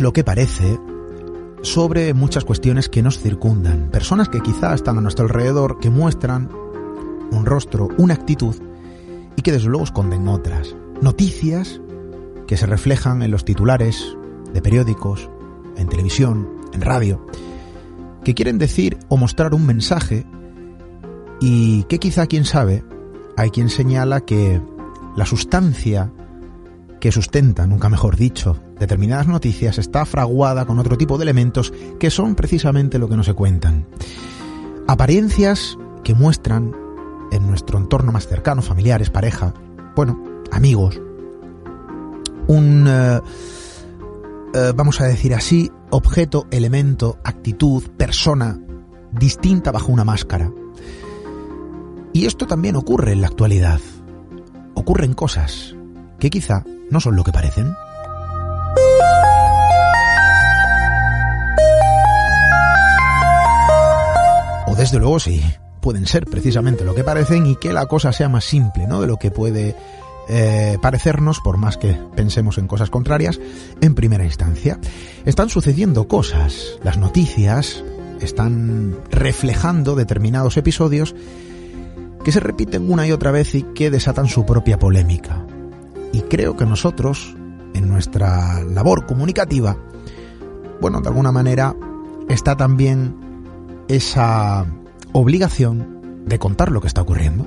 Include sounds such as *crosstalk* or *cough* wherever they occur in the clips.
Lo que parece sobre muchas cuestiones que nos circundan. Personas que quizá están a nuestro alrededor, que muestran un rostro, una actitud y que desde luego esconden otras. Noticias que se reflejan en los titulares de periódicos, en televisión, en radio, que quieren decir o mostrar un mensaje y que quizá, quién sabe, hay quien señala que la sustancia que sustenta, nunca mejor dicho, determinadas noticias está fraguada con otro tipo de elementos que son precisamente lo que no se cuentan. Apariencias que muestran en nuestro entorno más cercano, familiares, pareja, bueno, amigos, un, eh, eh, vamos a decir así, objeto, elemento, actitud, persona distinta bajo una máscara. Y esto también ocurre en la actualidad. Ocurren cosas que quizá no son lo que parecen. O desde luego sí, pueden ser precisamente lo que parecen y que la cosa sea más simple, ¿no? De lo que puede eh, parecernos, por más que pensemos en cosas contrarias, en primera instancia. Están sucediendo cosas, las noticias están reflejando determinados episodios que se repiten una y otra vez y que desatan su propia polémica. Y creo que nosotros, en nuestra labor comunicativa, bueno, de alguna manera está también esa obligación de contar lo que está ocurriendo.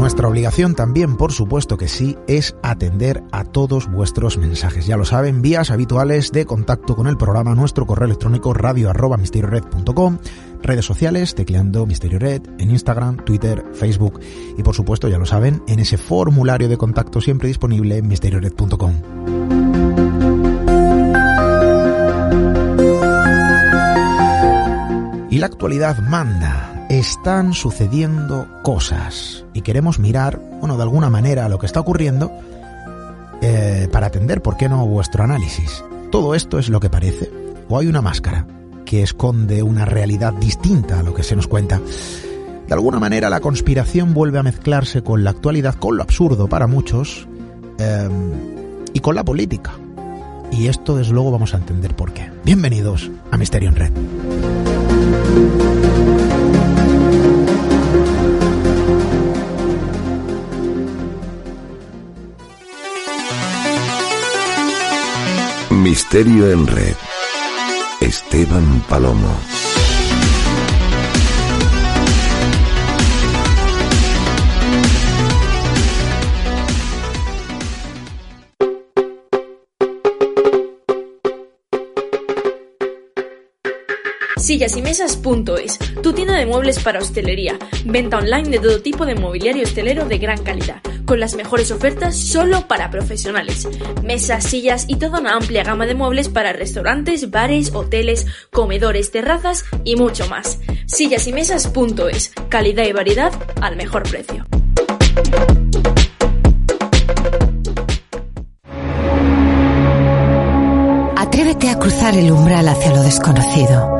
Nuestra obligación también, por supuesto que sí, es atender a todos vuestros mensajes. Ya lo saben, vías habituales de contacto con el programa, nuestro correo electrónico radio redes sociales, tecleando Misterio Red, en Instagram, Twitter, Facebook y por supuesto, ya lo saben, en ese formulario de contacto siempre disponible en misteriored.com. Y la actualidad manda están sucediendo cosas y queremos mirar, bueno, de alguna manera lo que está ocurriendo eh, para atender, ¿por qué no?, vuestro análisis. ¿Todo esto es lo que parece? ¿O hay una máscara que esconde una realidad distinta a lo que se nos cuenta? De alguna manera la conspiración vuelve a mezclarse con la actualidad, con lo absurdo para muchos eh, y con la política. Y esto desde luego vamos a entender por qué. Bienvenidos a Misterio en Red. Misterio en Red. Esteban Palomo. Sillasimesas.es, tu tienda de muebles para hostelería. Venta online de todo tipo de mobiliario hostelero de gran calidad, con las mejores ofertas solo para profesionales. Mesas, sillas y toda una amplia gama de muebles para restaurantes, bares, hoteles, comedores, terrazas y mucho más. Sillasimesas.es, calidad y variedad al mejor precio. Atrévete a cruzar el umbral hacia lo desconocido.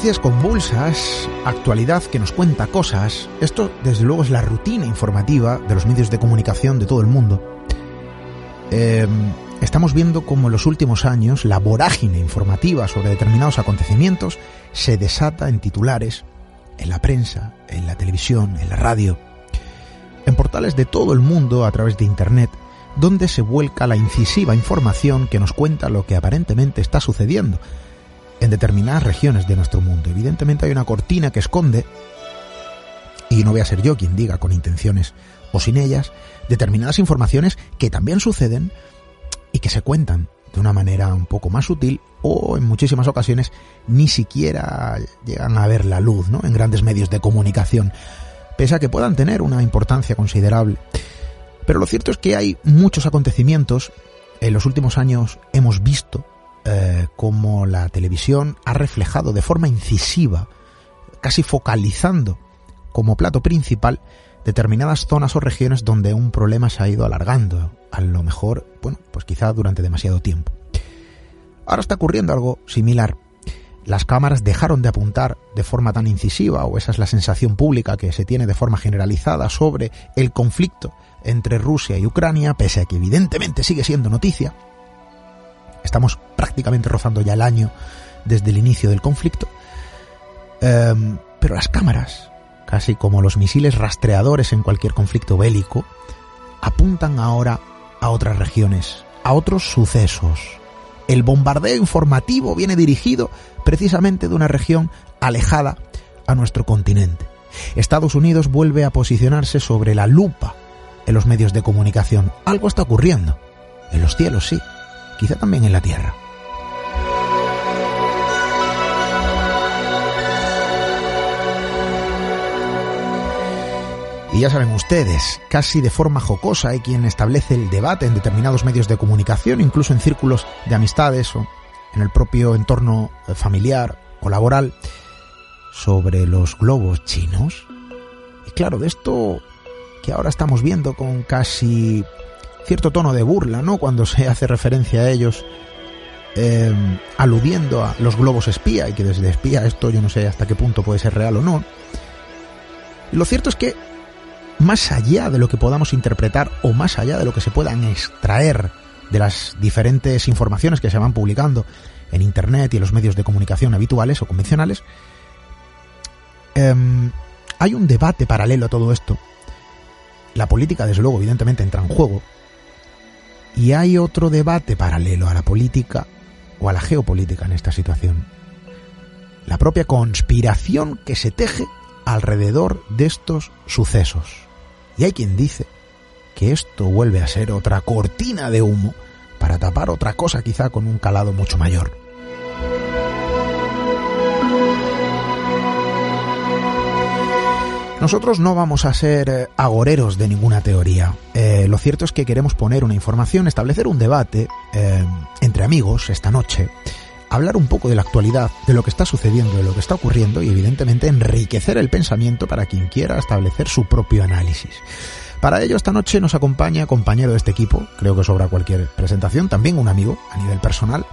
Noticias convulsas, actualidad que nos cuenta cosas. Esto, desde luego, es la rutina informativa de los medios de comunicación de todo el mundo. Eh, estamos viendo cómo en los últimos años la vorágine informativa sobre determinados acontecimientos se desata en titulares, en la prensa, en la televisión, en la radio, en portales de todo el mundo a través de Internet, donde se vuelca la incisiva información que nos cuenta lo que aparentemente está sucediendo en determinadas regiones de nuestro mundo. Evidentemente hay una cortina que esconde, y no voy a ser yo quien diga con intenciones o sin ellas, determinadas informaciones que también suceden y que se cuentan de una manera un poco más sutil o en muchísimas ocasiones ni siquiera llegan a ver la luz ¿no? en grandes medios de comunicación, pese a que puedan tener una importancia considerable. Pero lo cierto es que hay muchos acontecimientos, en los últimos años hemos visto eh, como la televisión ha reflejado de forma incisiva, casi focalizando como plato principal determinadas zonas o regiones donde un problema se ha ido alargando, a lo mejor, bueno, pues quizá durante demasiado tiempo. Ahora está ocurriendo algo similar. Las cámaras dejaron de apuntar de forma tan incisiva, o esa es la sensación pública que se tiene de forma generalizada sobre el conflicto entre Rusia y Ucrania, pese a que evidentemente sigue siendo noticia, Estamos prácticamente rozando ya el año desde el inicio del conflicto. Em, pero las cámaras, casi como los misiles rastreadores en cualquier conflicto bélico, apuntan ahora a otras regiones, a otros sucesos. El bombardeo informativo viene dirigido precisamente de una región alejada a nuestro continente. Estados Unidos vuelve a posicionarse sobre la lupa en los medios de comunicación. Algo está ocurriendo. En los cielos, sí quizá también en la Tierra. Y ya saben ustedes, casi de forma jocosa hay quien establece el debate en determinados medios de comunicación, incluso en círculos de amistades o en el propio entorno eh, familiar o laboral, sobre los globos chinos. Y claro, de esto que ahora estamos viendo con casi cierto tono de burla, ¿no? Cuando se hace referencia a ellos, eh, aludiendo a los globos espía, y que desde espía esto yo no sé hasta qué punto puede ser real o no. Lo cierto es que, más allá de lo que podamos interpretar o más allá de lo que se puedan extraer de las diferentes informaciones que se van publicando en Internet y en los medios de comunicación habituales o convencionales, em, hay un debate paralelo a todo esto. La política, desde luego, evidentemente entra en juego, y hay otro debate paralelo a la política o a la geopolítica en esta situación. La propia conspiración que se teje alrededor de estos sucesos. Y hay quien dice que esto vuelve a ser otra cortina de humo para tapar otra cosa quizá con un calado mucho mayor. Nosotros no vamos a ser eh, agoreros de ninguna teoría. Eh, lo cierto es que queremos poner una información, establecer un debate eh, entre amigos esta noche, hablar un poco de la actualidad, de lo que está sucediendo, de lo que está ocurriendo y evidentemente enriquecer el pensamiento para quien quiera establecer su propio análisis. Para ello esta noche nos acompaña compañero de este equipo, creo que sobra cualquier presentación, también un amigo a nivel personal,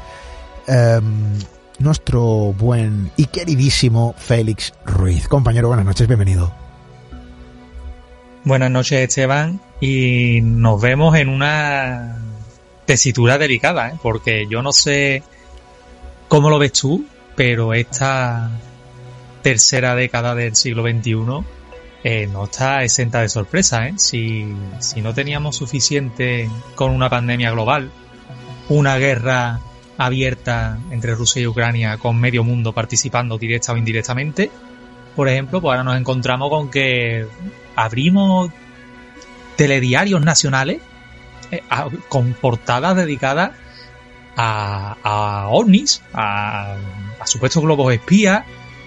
nuestro buen y queridísimo Félix Ruiz. Compañero, buenas noches, bienvenido. Buenas noches, Esteban, y nos vemos en una tesitura delicada, ¿eh? porque yo no sé cómo lo ves tú, pero esta tercera década del siglo XXI eh, no está exenta de sorpresa. ¿eh? Si, si no teníamos suficiente con una pandemia global, una guerra abierta entre Rusia y Ucrania con medio mundo participando directa o indirectamente, por ejemplo, pues ahora nos encontramos con que abrimos telediarios nacionales eh, con portadas dedicadas a, a ovnis, a, supuestos globos espías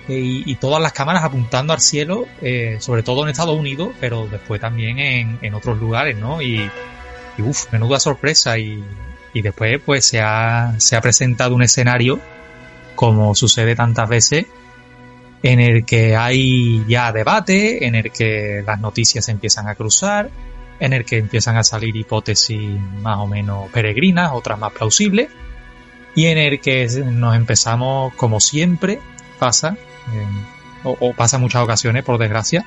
eh, y, todas las cámaras apuntando al cielo, eh, sobre todo en Estados Unidos, pero después también en, otros lugares, ¿no? Y, y uff, menuda sorpresa y, y después pues se ha, se ha presentado un escenario, como sucede tantas veces, en el que hay ya debate, en el que las noticias empiezan a cruzar, en el que empiezan a salir hipótesis más o menos peregrinas, otras más plausibles, y en el que nos empezamos, como siempre pasa, o, pasa en muchas ocasiones, por desgracia,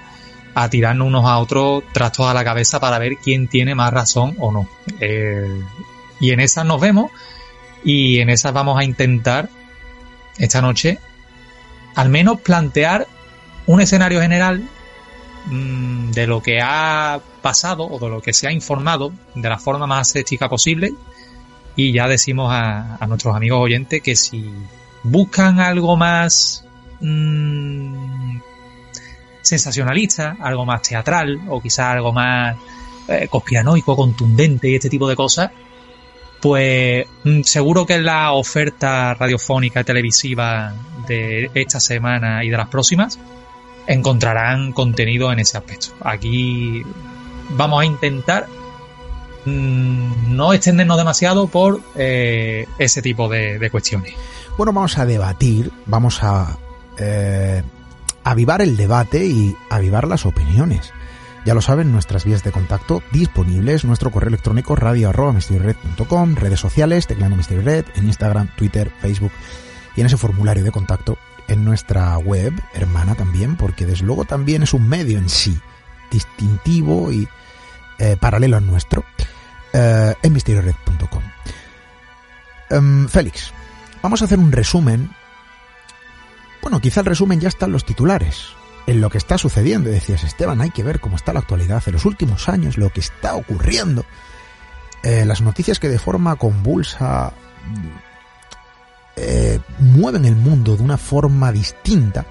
a tirarnos unos a otros trastos a la cabeza para ver quién tiene más razón o no. Eh, y en esas nos vemos y en esas vamos a intentar esta noche al menos plantear un escenario general mm, de lo que ha pasado o de lo que se ha informado de la forma más escéptica posible. Y ya decimos a, nuestros amigos oyentes que si buscan algo más mm, sensacionalista, algo más teatral o quizás algo más eh, conspiranoico, contundente y este tipo de cosas, pues mm, seguro que la oferta radiofónica y televisiva de esta semana y de las próximas encontrarán contenido en ese aspecto. Aquí vamos a intentar mm, no extendernos demasiado por eh, ese tipo de, cuestiones. Bueno, vamos a debatir, vamos a eh, avivar el debate y avivar las opiniones. Ya lo saben, nuestras vías de contacto disponibles, nuestro correo electrónico radio arroba redes sociales, teclando Red, en Instagram, Twitter, Facebook y en ese formulario de contacto en nuestra web, hermana también, porque desde luego también es un medio en sí, distintivo y eh, paralelo al nuestro, eh, en misteriored.com. Em, Félix, vamos a hacer un resumen. Bueno, quizá el resumen ya está en los titulares en lo que está sucediendo. decías, Esteban, hay que ver cómo está la actualidad en los últimos años, lo que está ocurriendo. Eh, las noticias que de forma convulsa eh, mueven el mundo de una forma distinta.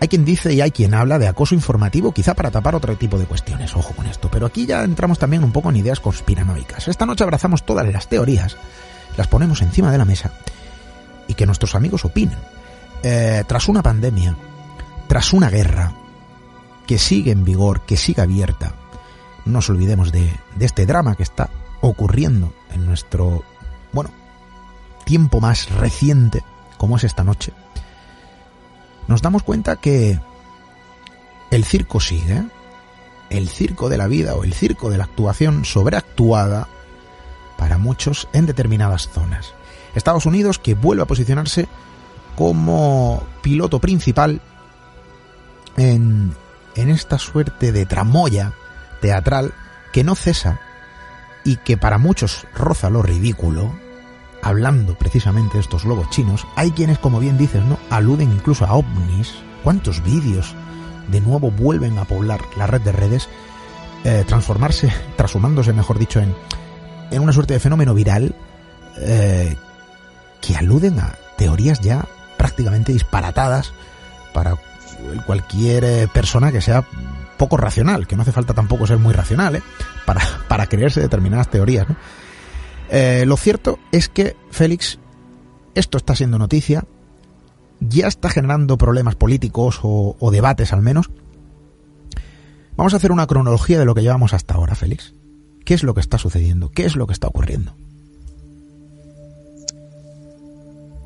Hay quien dice y hay quien habla de acoso informativo, quizá para tapar otro tipo de cuestiones, ojo con esto, pero aquí ya entramos también un poco en ideas conspiranoicas. Esta noche abrazamos todas las teorías, las ponemos encima de la mesa y que nuestros amigos opinen. Eh, tras una pandemia, tras una guerra que sigue en vigor, que sigue abierta, no nos olvidemos de, este drama que está ocurriendo en nuestro, bueno, tiempo más reciente, como es esta noche, nos damos cuenta que el circo sigue, el circo de la vida o el circo de la actuación sobreactuada para muchos en determinadas zonas. Estados Unidos que vuelve a posicionarse como piloto principal en, esta suerte de tramoya teatral que no cesa y que para muchos roza lo ridículo, hablando precisamente de estos globos chinos, hay quienes, como bien dices, ¿no? aluden incluso a ovnis. ¿Cuántos vídeos de nuevo vuelven a poblar la red de redes? Eh, transformarse, *laughs* transformándose, mejor dicho, en, en una suerte de fenómeno viral eh, que aluden a teorías ya prácticamente disparatadas para cualquier eh, persona que sea poco racional, que no hace falta tampoco ser muy racional, ¿eh? para, *laughs* para creerse determinadas teorías. Eh, lo cierto es que, Félix, esto está siendo noticia, ya está generando problemas políticos o, o debates al menos. Vamos a hacer una cronología de lo que llevamos hasta ahora, Félix. ¿Qué es lo que está sucediendo? ¿Qué es lo que está ocurriendo?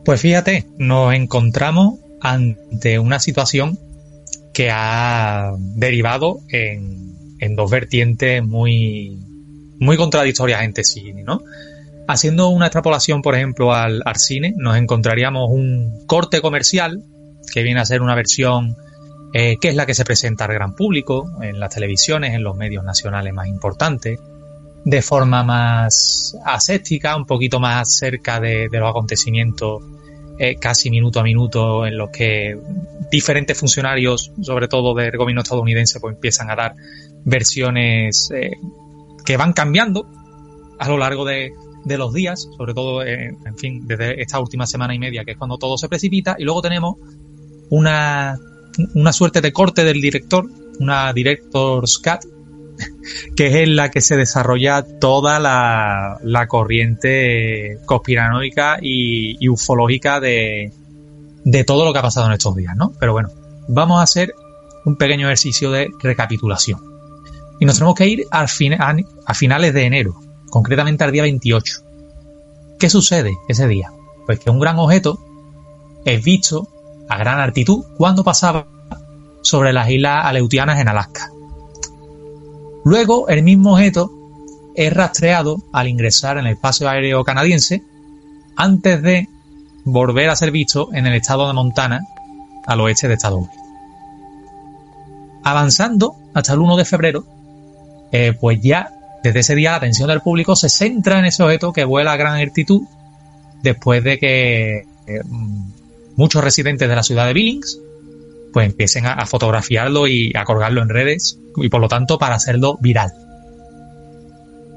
Pues fíjate, nos encontramos ante una situación que ha derivado en, dos vertientes muy, muy contradictorias entre sí, ¿no? Haciendo una extrapolación, por ejemplo, al, cine, nos encontraríamos un corte comercial que viene a ser una versión eh, que es la que se presenta al gran público, en las televisiones, en los medios nacionales más importantes, de forma más aséptica, un poquito más cerca de, los acontecimientos eh, casi minuto a minuto en los que diferentes funcionarios, sobre todo del gobierno estadounidense, pues empiezan a dar versiones eh, que van cambiando a lo largo de, de los días, sobre todo, en fin, desde esta última semana y media, que es cuando todo se precipita, y luego tenemos una una suerte de corte del director, una director's cut, que es en la que se desarrolla toda la, la corriente conspiranoica y, ufológica de, de todo lo que ha pasado en estos días, ¿no? Pero bueno, vamos a hacer un pequeño ejercicio de recapitulación. Y nos tenemos que ir al a finales de enero, concretamente al día 28. ¿Qué sucede ese día? Pues que un gran objeto es visto a gran altitud cuando pasaba sobre las islas Aleutianas en Alaska. Luego, el mismo objeto es rastreado al ingresar en el espacio aéreo canadiense antes de volver a ser visto en el estado de Montana, al oeste de Estados Unidos. Avanzando hasta el 1 de febrero, eh, pues ya desde ese día la atención del público se centra en ese objeto que vuela a gran altitud después de que eh, muchos residentes de la ciudad de Billings pues empiecen a, fotografiarlo y a colgarlo en redes y por lo tanto para hacerlo viral.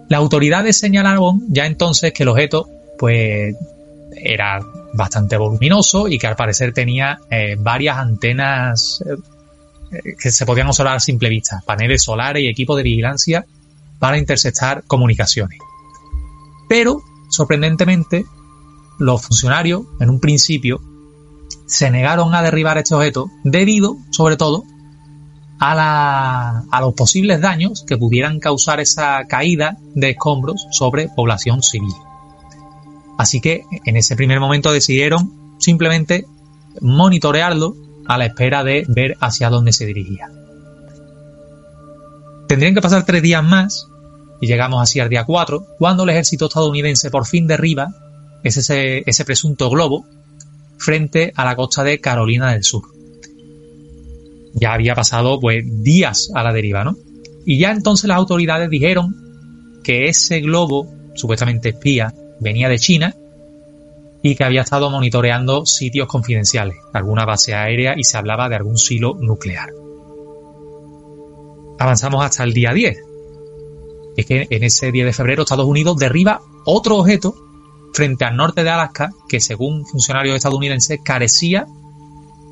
Las autoridades señalaron ya entonces que el objeto pues era bastante voluminoso y que al parecer tenía eh, varias antenas eh, que se podían observar a simple vista, paneles solares y equipos de vigilancia para interceptar comunicaciones. Pero, sorprendentemente, los funcionarios en un principio se negaron a derribar este objeto debido, sobre todo, a, a los posibles daños que pudieran causar esa caída de escombros sobre población civil. Así que en ese primer momento decidieron simplemente monitorearlo a la espera de ver hacia dónde se dirigía. Tendrían que pasar tres días más, y llegamos así al día 4, cuando el ejército estadounidense por fin derriba ese, ese presunto globo frente a la costa de Carolina del Sur. Ya había pasado pues días a la deriva, ¿no? Y ya entonces las autoridades dijeron que ese globo, supuestamente espía, venía de China y que había estado monitoreando sitios confidenciales, alguna base aérea y se hablaba de algún silo nuclear. Avanzamos hasta el día 10. Es que en ese día de febrero Estados Unidos derriba otro objeto frente al norte de Alaska que, según funcionarios estadounidenses, carecía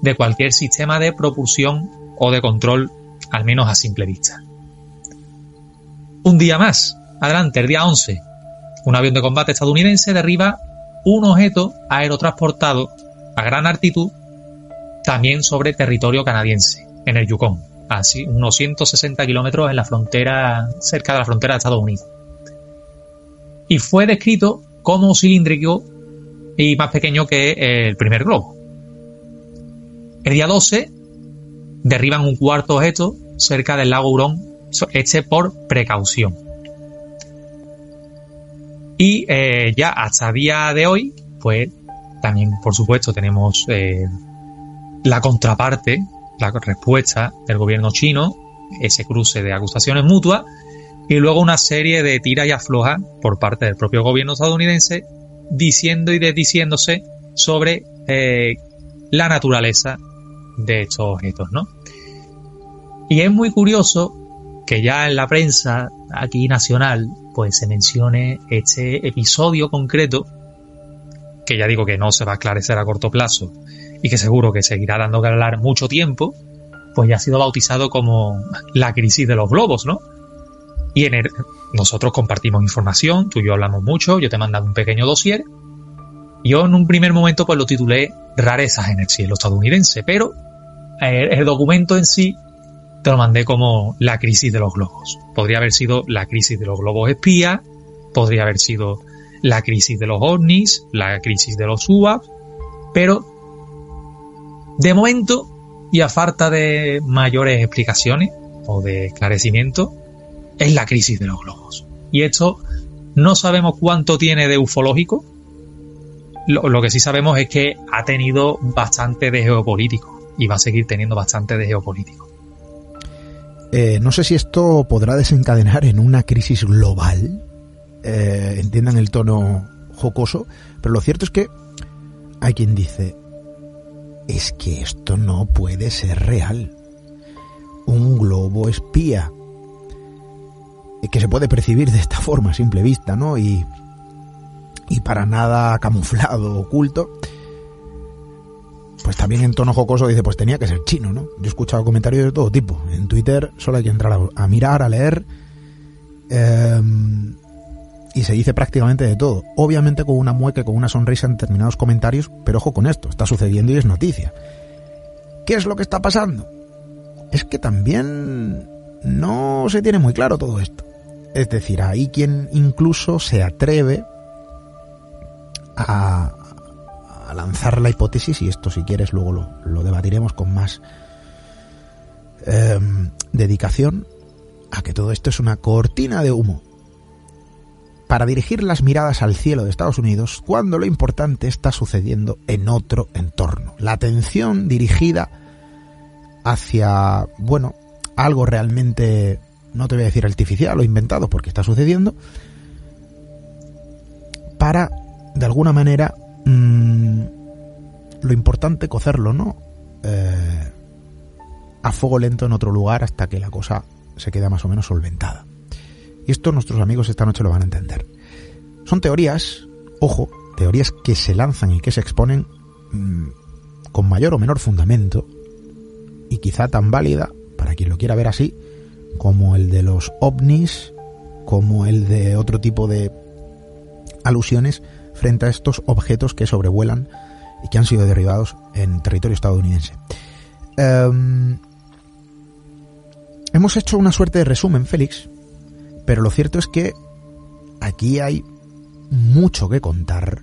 de cualquier sistema de propulsión o de control, al menos a simple vista. Un día más, adelante, el día 11, un avión de combate estadounidense derriba un objeto aerotransportado a gran altitud también sobre territorio canadiense, en el Yukon, así unos 160 kilómetros en la frontera, cerca de la frontera de Estados Unidos. Y fue descrito como cilíndrico y más pequeño que el primer globo. El día 12 derriban un cuarto objeto cerca del lago Hurón, este por precaución. Y eh, ya hasta día de hoy, pues también, por supuesto, tenemos eh, la contraparte, la respuesta del gobierno chino, ese cruce de acusaciones mutuas, y luego una serie de tira y afloja por parte del propio gobierno estadounidense diciendo y desdiciéndose sobre eh, la naturaleza de estos objetos, ¿no? Y es muy curioso que ya en la prensa aquí nacional pues se mencione este episodio concreto que ya digo que no se va a esclarecer a corto plazo y que seguro que seguirá dando que hablar mucho tiempo, pues ya ha sido bautizado como la crisis de los globos, ¿no? Y en nosotros compartimos información, tú y yo hablamos mucho, yo te he mandado un pequeño dossier. Yo en un primer momento pues lo titulé Rarezas en el cielo estadounidense, pero eh, el, documento en sí te lo mandé como la crisis de los globos. Podría haber sido la crisis de los globos espías, podría haber sido la crisis de los ovnis, la crisis de los UAP, pero de momento y a falta de mayores explicaciones o de esclarecimiento, es la crisis de los globos. Y esto no sabemos cuánto tiene de ufológico. Lo, que sí sabemos es que ha tenido bastante de geopolítico. y va a seguir teniendo bastante de geopolítico. Eh, no sé si esto podrá desencadenar en una crisis global, eh, entiendan el tono jocoso, pero lo cierto es que hay quien dice, es que esto no puede ser real. Un globo espía, que se puede percibir de esta *laughs* forma a simple vista, ¿no? Y, y para nada camuflado, oculto, pues también en tono jocoso dice, pues tenía que ser chino, ¿no? Yo he escuchado comentarios de todo tipo. En Twitter solo hay que entrar a, mirar, a leer. Em, y se dice prácticamente de todo. Obviamente con una mueca, con una sonrisa en determinados comentarios, pero ojo con esto, está sucediendo y es noticia. ¿Qué es lo que está pasando? Es que también no se tiene muy claro todo esto. Es decir, hay quien incluso se atreve a, lanzar la hipótesis, y esto si quieres luego lo, debatiremos con más em, dedicación, a que todo esto es una cortina de humo para dirigir las miradas al cielo de Estados Unidos cuando lo importante está sucediendo en otro entorno. La atención dirigida hacia, bueno, algo realmente, no te voy a decir artificial o inventado porque está sucediendo, para, de alguna manera, Mm, lo importante cocerlo, ¿no? Eh, a fuego lento en otro lugar hasta que la cosa se queda más o menos solventada. Y esto nuestros amigos esta noche lo van a entender. Son teorías, ojo, teorías que se lanzan y que se exponen mm, con mayor o menor fundamento y quizá tan válida, para quien lo quiera ver así, como el de los ovnis, como el de otro tipo de alusiones frente a estos objetos que sobrevuelan y que han sido derribados en territorio estadounidense. Em, hemos hecho una suerte de resumen, Félix, pero lo cierto es que aquí hay mucho que contar.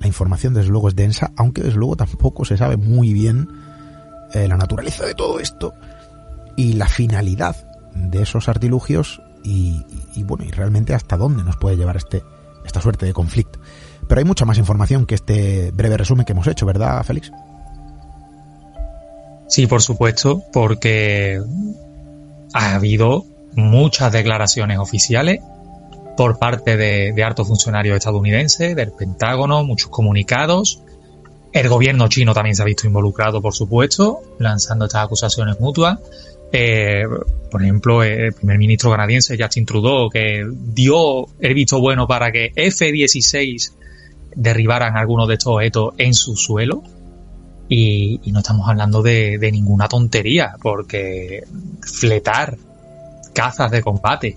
La información desde luego es densa, aunque desde luego tampoco se sabe muy bien eh, la naturaleza de todo esto y la finalidad de esos artilugios y, bueno, y realmente hasta dónde nos puede llevar este, esta suerte de conflicto. Pero hay mucha más información que este breve resumen que hemos hecho, ¿verdad, Félix? Sí, por supuesto, porque ha habido muchas declaraciones oficiales por parte de, de altos funcionarios estadounidenses, del Pentágono, muchos comunicados. El gobierno chino también se ha visto involucrado, por supuesto, lanzando estas acusaciones mutuas. Eh, por ejemplo, el primer ministro canadiense Justin Trudeau, que dio el visto bueno para que F-16 derribaran algunos de estos objetos en su suelo. Y, no estamos hablando de, ninguna tontería, porque fletar cazas de combate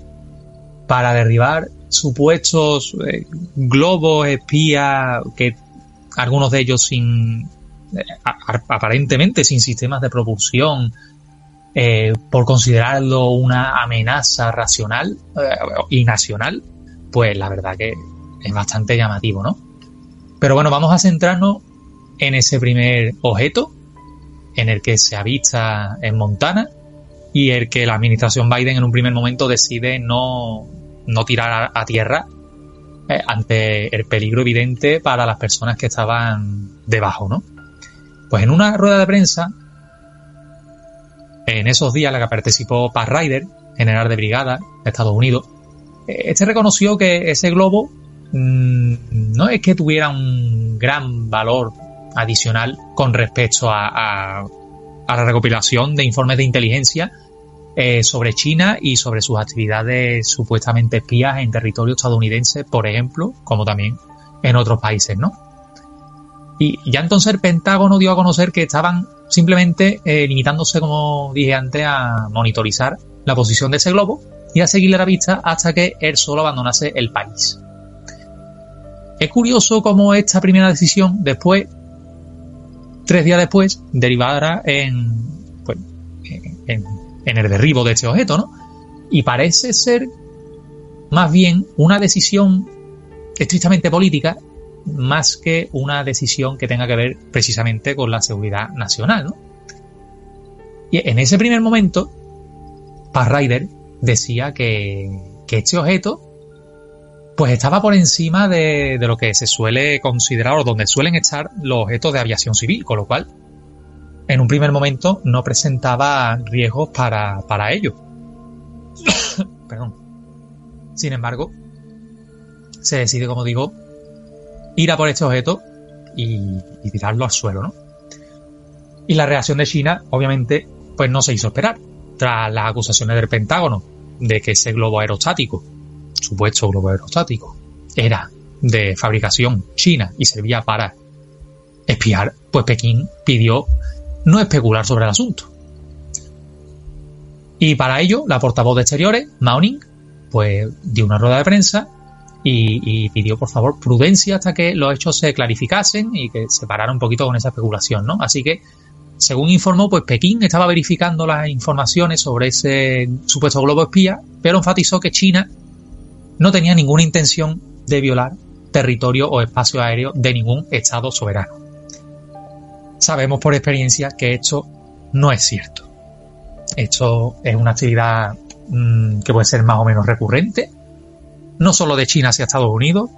para derribar supuestos eh, globos espías que algunos de ellos sin eh, aparentemente sin sistemas de propulsión eh, por considerarlo una amenaza racional y nacional pues la verdad que es bastante llamativo no pero bueno, vamos a centrarnos en ese primer objeto, en el que se avista en Montana y el que la administración Biden en un primer momento decide no, no tirar a, tierra eh, ante el peligro evidente para las personas que estaban debajo, ¿no? Pues en una rueda de prensa, en esos días en la que participó Pat Ryder, general de brigada de Estados Unidos, eh, este reconoció que ese globo Mm, no es que tuviera un gran valor adicional con respecto a, la recopilación de informes de inteligencia eh, sobre China y sobre sus actividades supuestamente espías en territorio estadounidense, por ejemplo, como también en otros países, ¿no? Y ya entonces el Pentágono dio a conocer que estaban simplemente eh, limitándose, como dije antes, a monitorizar la posición de ese globo y a seguirle la vista hasta que él solo abandonase el país. Es curioso cómo esta primera decisión después, tres días después, derivara en, pues, en, el derribo de este objeto, ¿no? Y parece ser más bien una decisión estrictamente política más que una decisión que tenga que ver precisamente con la seguridad nacional, ¿no? Y en ese primer momento, Pat Ryder decía que, que este objeto pues estaba por encima de, lo que se suele considerar o donde suelen estar los objetos de aviación civil, con lo cual en un primer momento no presentaba riesgos para, para ello. *coughs* Perdón. Sin embargo, se decide, como digo, ir a por este objeto y, tirarlo al suelo, ¿no? Y la reacción de China, obviamente, pues no se hizo esperar. Tras las acusaciones del Pentágono de que ese globo aerostático, supuesto globo aerostático, era de fabricación china y servía para espiar, pues Pekín pidió no especular sobre el asunto. Y para ello, la portavoz de Exteriores, Mao Ning, pues dio una rueda de prensa y, y, pidió, por favor, prudencia hasta que los hechos se clarificasen y que se parara un poquito con esa especulación, ¿no? Así que, según informó, pues Pekín estaba verificando las informaciones sobre ese supuesto globo espía, pero enfatizó que China no tenía ninguna intención de violar territorio o espacio aéreo de ningún Estado soberano. Sabemos por experiencia que esto no es cierto. Esto es una actividad mmm, que puede ser más o menos recurrente, no solo de China hacia Estados Unidos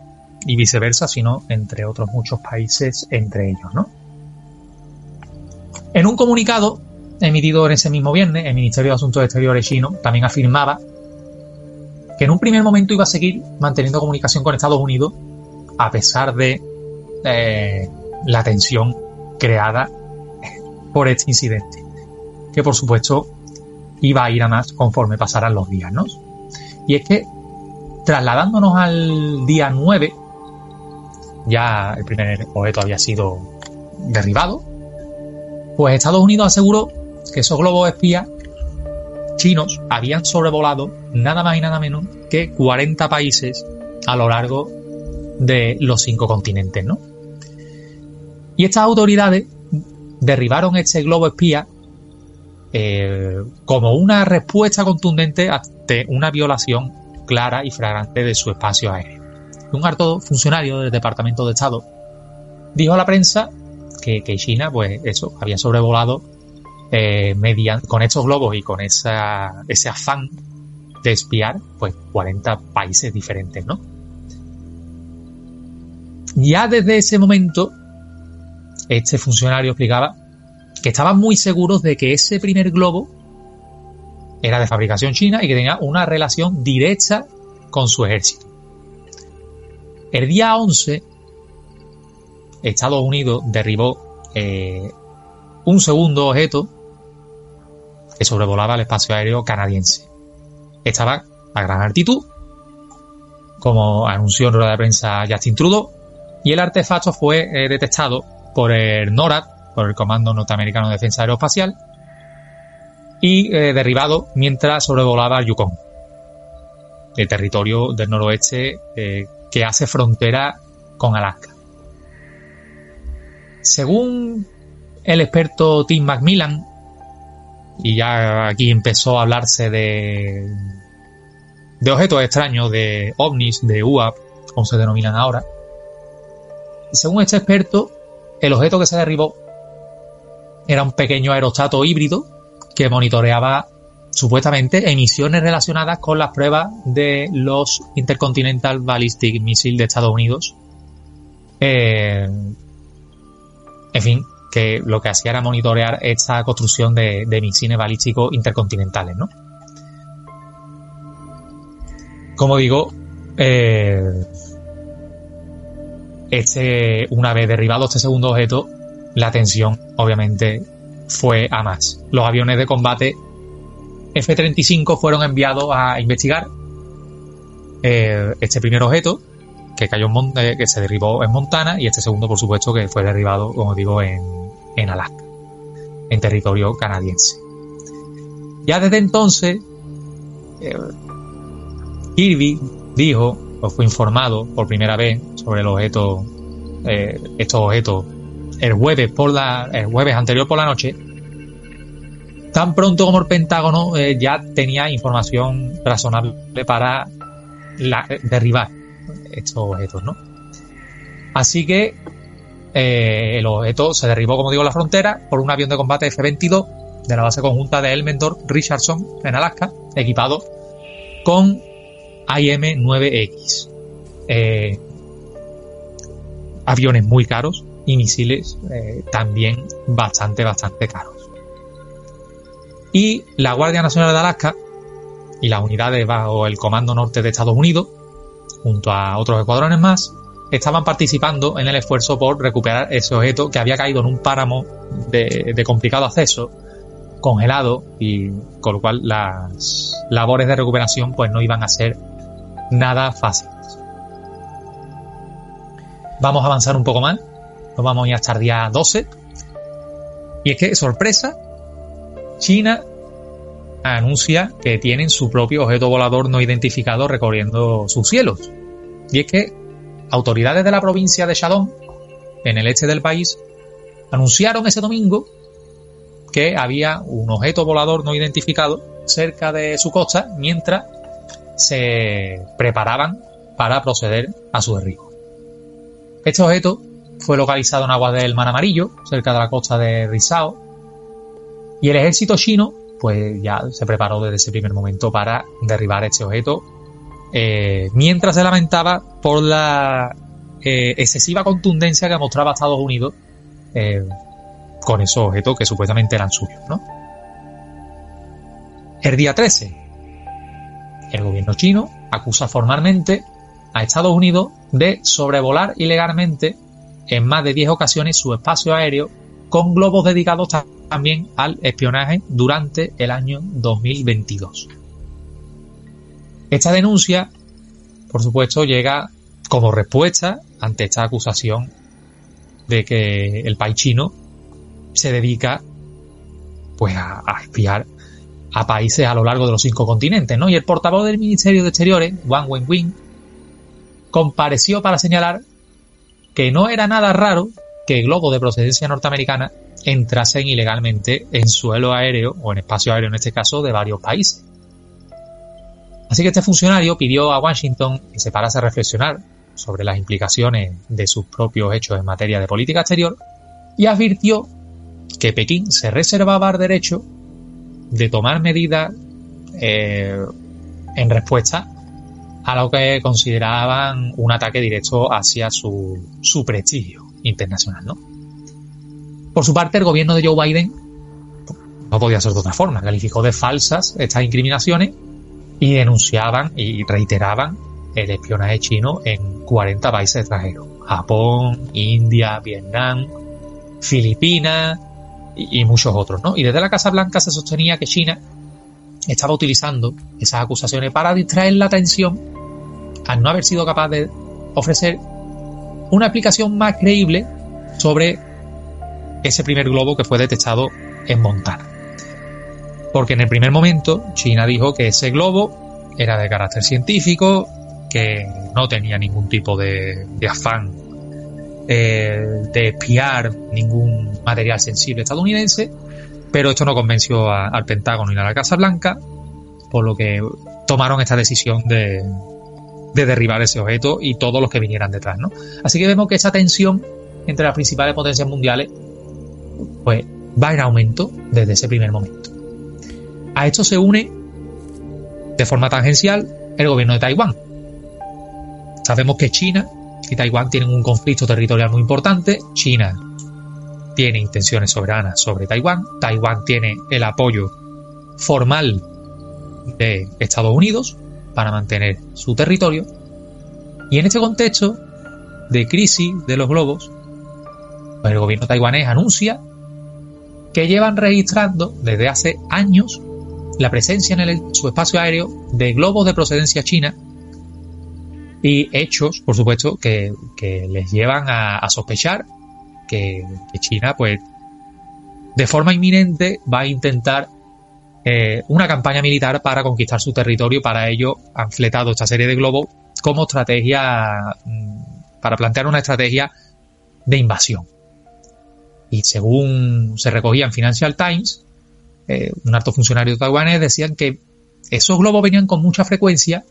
y viceversa, sino entre otros muchos países entre ellos, ¿no? En un comunicado emitido en ese mismo viernes, el Ministerio de Asuntos Exteriores chino también afirmaba que en un primer momento iba a seguir manteniendo comunicación con Estados Unidos a pesar de eh, la tensión creada por este incidente, que por supuesto iba a ir a más conforme pasaran los días, ¿no? Y es que trasladándonos al día 9, ya el primer objeto había sido derribado, pues Estados Unidos aseguró que esos globos espías chinos habían sobrevolado nada más y nada menos que 40 países a lo largo de los cinco continentes, ¿no? Y estas autoridades derribaron este globo espía eh, como una respuesta contundente ante una violación clara y fragrante de su espacio aéreo. Un alto funcionario del Departamento de Estado dijo a la prensa que, que China, pues eso, había sobrevolado eh, mediante, con estos globos y con esa, ese afán de espiar, pues 40 países diferentes, ¿no? Ya desde ese momento, este funcionario explicaba que estaban muy seguros de que ese primer globo era de fabricación china y que tenía una relación directa con su ejército. El día 11, Estados Unidos derribó eh, un segundo objeto que sobrevolaba el espacio aéreo canadiense. Estaba a gran altitud, como anunció en rueda de prensa Justin Trudeau, y el artefacto fue eh, detectado por el NORAD, por el Comando Norteamericano de Defensa Aeroespacial, y eh, derribado mientras sobrevolaba Yukon, el territorio del noroeste eh, que hace frontera con Alaska. Según el experto Tim Macmillan, y ya aquí empezó a hablarse de, de objetos extraños, de ovnis, de UAP, como se denominan ahora, según este experto, el objeto que se derribó era un pequeño aerostato híbrido que monitoreaba supuestamente emisiones relacionadas con las pruebas de los Intercontinental Ballistic Missile de Estados Unidos. Eh, en fin, que lo que hacía era monitorear esta construcción de, misiles balísticos intercontinentales, ¿no? Como digo, eh, este, una vez derribado este segundo objeto, la tensión, obviamente, fue a más. Los aviones de combate F-35 fueron enviados a investigar eh, este primer objeto que cayó en eh, que se derribó en Montana y este segundo, por supuesto, que fue derribado, como digo, en, en Alaska, en territorio canadiense. Ya desde entonces, eh, Kirby dijo pues fue informado por primera vez sobre el objeto, estos objetos el jueves por la, el jueves anterior por la noche, tan pronto como el Pentágono eh, ya tenía información razonable para la, derribar estos objetos, ¿no? Así que eh, el objeto se derribó, como digo, la frontera por un avión de combate F-22 de la base conjunta de Elmendorf Richardson en Alaska, equipado con IM-9X. Eh, aviones muy caros, y misiles eh, también bastante, bastante caros. Y la Guardia Nacional de Alaska y las unidades bajo el Comando Norte de Estados Unidos, junto a otros escuadrones más, estaban participando en el esfuerzo por recuperar ese objeto que había caído en un páramo de, de complicado acceso, congelado, y con lo cual las labores de recuperación pues no iban a ser nada fáciles. Vamos a avanzar un poco más, nos vamos a ir hasta el día 12, y es que, sorpresa, China anuncia que tienen su propio objeto volador no identificado recorriendo sus cielos. Y es que autoridades de la provincia de Shandong, en el este del país, anunciaron ese domingo que había un objeto volador no identificado cerca de su costa mientras se preparaban para proceder a su derribo. Este objeto fue localizado en aguas del Mar Amarillo, cerca de la costa de Rizao, y el ejército chino pues ya se preparó desde ese primer momento para derribar este objeto, eh, mientras se lamentaba por la eh, excesiva contundencia que mostraba Estados Unidos eh, con esos objetos que supuestamente eran suyos, ¿no? El día 13, el gobierno chino acusa formalmente a Estados Unidos de sobrevolar ilegalmente en más de 10 ocasiones su espacio aéreo con globos dedicados también al espionaje durante el año 2022. Esta denuncia, por supuesto, llega como respuesta ante esta acusación de que el país chino se dedica pues a, espiar a países a lo largo de los cinco continentes, ¿no? Y el portavoz del Ministerio de Exteriores, Wang Wenbin, compareció para señalar que no era nada raro que globos de procedencia norteamericana entrasen ilegalmente en suelo aéreo o en espacio aéreo en este caso de varios países. Así que este funcionario pidió a Washington que se parase a reflexionar sobre las implicaciones de sus propios hechos en materia de política exterior y advirtió que Pekín se reservaba el derecho de tomar medidas eh, en respuesta a lo que consideraban un ataque directo hacia su, su prestigio internacional, ¿no? Por su parte, el gobierno de Joe Biden no podía ser de otra forma, calificó de falsas estas incriminaciones y denunciaban y reiteraban el espionaje chino en 40 países extranjeros. Japón, India, Vietnam, Filipinas y, muchos otros, ¿no? Y desde la Casa Blanca se sostenía que China estaba utilizando esas acusaciones para distraer la atención al no haber sido capaz de ofrecer una explicación más creíble sobre ese primer globo que fue detectado en Montana. Porque en el primer momento China dijo que ese globo era de carácter científico, que no tenía ningún tipo de, afán eh, de espiar ningún material sensible estadounidense, pero esto no convenció al Pentágono ni a la Casa Blanca, por lo que tomaron esta decisión de, de derribar ese objeto y todos los que vinieran detrás, ¿no? Así que vemos que esa tensión entre las principales potencias mundiales pues va en aumento desde ese primer momento. A esto se une de forma tangencial el gobierno de Taiwán. Sabemos que China y Taiwán tienen un conflicto territorial muy importante. China tiene intenciones soberanas sobre Taiwán. Taiwán tiene el apoyo formal de Estados Unidos para mantener su territorio. Y en este contexto de crisis de los globos, pues el gobierno taiwanés anuncia que llevan registrando desde hace años la presencia en el, su espacio aéreo de globos de procedencia china y hechos, por supuesto, que, les llevan a, sospechar que, China, pues, de forma inminente va a intentar eh, una campaña militar para conquistar su territorio. Para ello han fletado esta serie de globos como estrategia, mm, para plantear una estrategia de invasión. Y según se recogía en Financial Times, eh, un alto funcionario taiwanés decían que esos globos venían con mucha frecuencia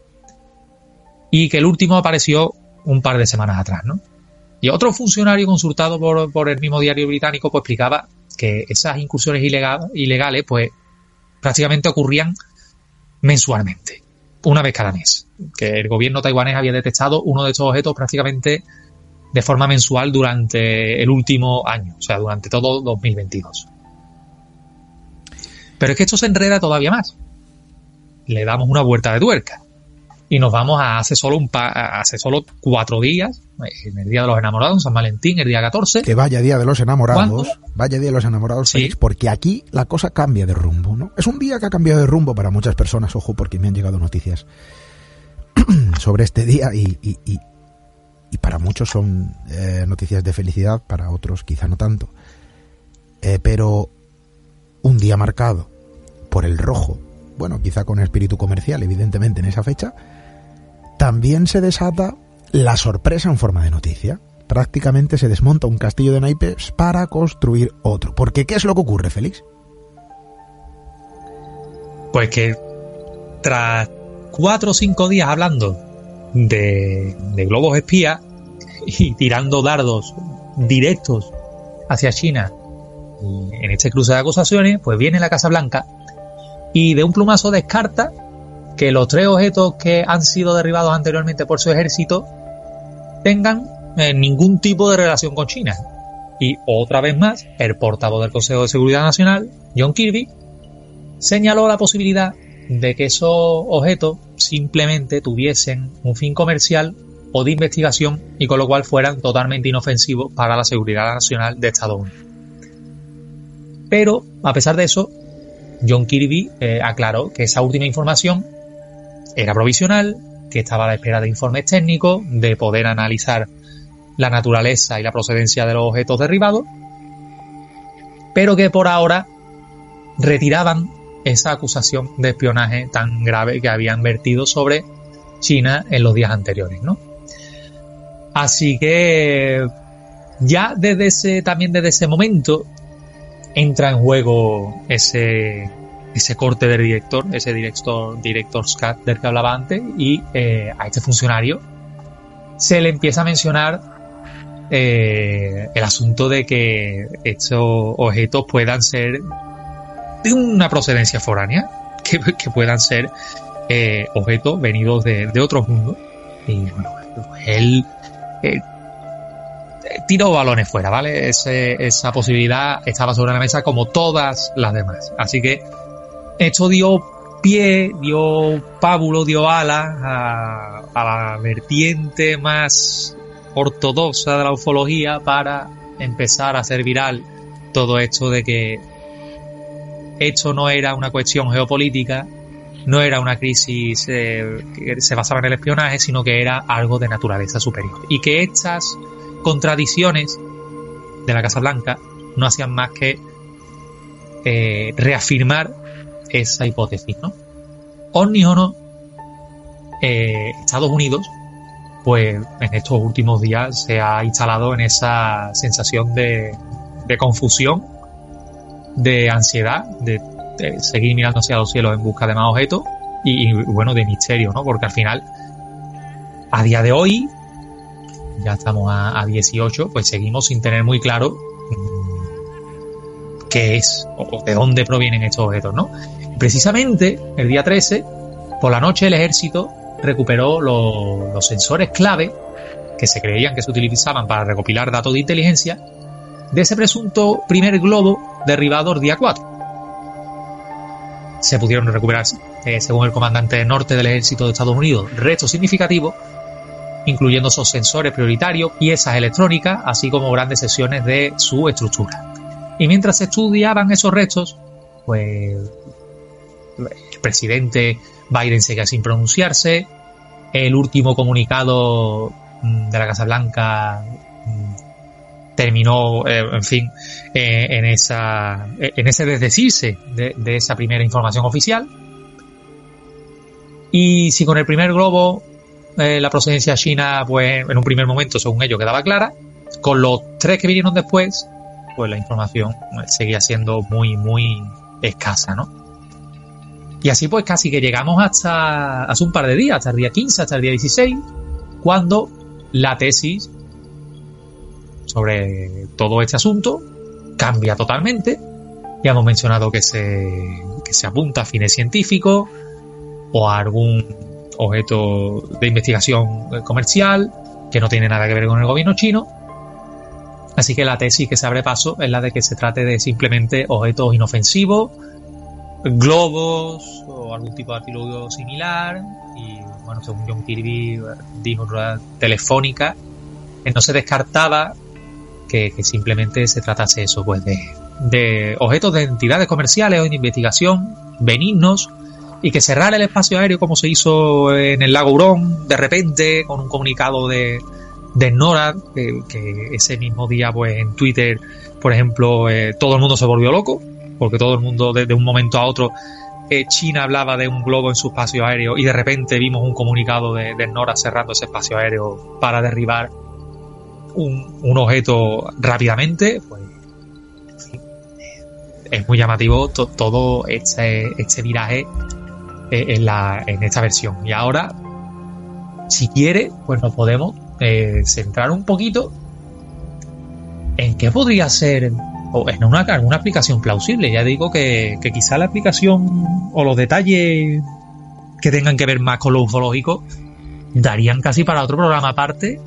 y que el último apareció un par de semanas atrás, ¿no? Y otro funcionario consultado por, el mismo diario británico pues explicaba que esas incursiones ilegales pues prácticamente ocurrían mensualmente, una vez cada mes, que el gobierno taiwanés había detectado uno de estos objetos prácticamente de forma mensual durante el último año, o sea, durante todo 2022. Pero es que esto se enreda todavía más. Le damos una vuelta de tuerca y nos vamos a hace solo un hace solo cuatro días, en el día de los enamorados, en San Valentín, el día 14. Que vaya día de los enamorados, vaya día de los enamorados, Félix, porque aquí la cosa cambia de rumbo, ¿no? Es un día que ha cambiado de rumbo para muchas personas, ojo, porque me han llegado noticias *clears throat* sobre este día y, y para muchos son eh, noticias de felicidad, para otros quizá no tanto. Eh, pero un día marcado por el rojo, bueno, quizá con espíritu comercial, evidentemente, en esa fecha, también se desata la sorpresa en forma de noticia. Prácticamente se desmonta un castillo de naipes para construir otro. Porque, ¿qué es lo que ocurre, Félix? Pues que tras cuatro o cinco días hablando de, globos espías y tirando dardos directos hacia China en este cruce de acusaciones, pues viene la Casa Blanca y de un plumazo descarta que los tres objetos que han sido derribados anteriormente por su ejército tengan eh, ningún tipo de relación con China. Y otra vez más, el portavoz del Consejo de Seguridad Nacional, John Kirby, señaló la posibilidad de que esos objetos simplemente tuviesen un fin comercial o de investigación y con lo cual fueran totalmente inofensivos para la seguridad nacional de Estados Unidos. Pero, a pesar de eso, John Kirby eh, aclaró que esa última información era provisional, que estaba a la espera de informes técnicos, de poder analizar la naturaleza y la procedencia de los objetos derribados, pero que por ahora retiraban esa acusación de espionaje tan grave que habían vertido sobre China en los días anteriores, ¿no? Así que ya desde ese, también desde ese momento entra en juego ese, ese corte del director, ese director, director Scott del que hablaba antes, y eh, a este funcionario se le empieza a mencionar eh, el asunto de que estos objetos puedan ser de una procedencia foránea, que, puedan ser eh, objetos venidos de, de otros mundos. Y bueno, él eh, tiró balones fuera, ¿vale? esa posibilidad estaba sobre la mesa como todas las demás. Así que esto dio pie, dio pábulo, dio alas a, a la vertiente más ortodoxa de la ufología para empezar a hacer viral todo esto de que esto no era una cuestión geopolítica, no era una crisis eh, que se basaba en el espionaje, sino que era algo de naturaleza superior. Y que estas contradicciones de la Casa Blanca no hacían más que eh, reafirmar esa hipótesis, ¿no? Omni o no, eh, Estados Unidos, pues en estos últimos días se ha instalado en esa sensación de, de confusión de ansiedad, de, seguir mirando hacia los cielos en busca de más objetos y, bueno, de misterio, ¿no? Porque al final, a día de hoy, ya estamos a, 18, pues seguimos sin tener muy claro mm, qué es o de dónde provienen estos objetos, ¿no? Precisamente el día 13, por la noche, el ejército recuperó los, sensores clave que se creían que se utilizaban para recopilar datos de inteligencia de ese presunto primer globo derribado el día 4. Se pudieron recuperar, eh, según el comandante norte del ejército de Estados Unidos, restos significativos, incluyendo esos sensores prioritarios, piezas electrónicas, así como grandes sesiones de su estructura. Y mientras se estudiaban esos restos, pues el presidente Biden seguía sin pronunciarse, el último comunicado mm, de la Casa Blanca mm, terminó, eh, en fin, eh, en, esa, en ese desdecirse de, esa primera información oficial. Y si con el primer globo eh, la procedencia china, pues en un primer momento, según ellos, quedaba clara, con los tres que vinieron después, pues la información seguía siendo muy, muy escasa, ¿no? Y así pues casi que llegamos hasta hace un par de días, hasta el día 15, hasta el día 16, cuando la tesis sobre todo este asunto cambia totalmente. Ya hemos mencionado que se, que se apunta a fines científicos o a algún objeto de investigación comercial que no tiene nada que ver con el gobierno chino. Así que la tesis que se abre paso es la de que se trate de simplemente objetos inofensivos, globos o algún tipo de artilugio similar. Y bueno, según John Kirby dijo telefónica, que no se descartaba que, simplemente se tratase eso, pues de, de objetos de entidades comerciales o de investigación benignos y que cerrar el espacio aéreo como se hizo en el lago Hurón de repente con un comunicado de, de NORAD que, ese mismo día pues en Twitter por ejemplo eh, todo el mundo se volvió loco porque todo el mundo desde un momento a otro eh, China hablaba de un globo en su espacio aéreo y de repente vimos un comunicado de, de NORAD cerrando ese espacio aéreo para derribar un, objeto rápidamente pues es muy llamativo todo este, viraje eh, en, esta versión. Y ahora, si quiere, pues nos podemos centrar un poquito en qué podría ser o en una, aplicación plausible. Ya digo que, que quizá la aplicación o los detalles que tengan que ver más con lo ufológico darían casi para otro programa aparte.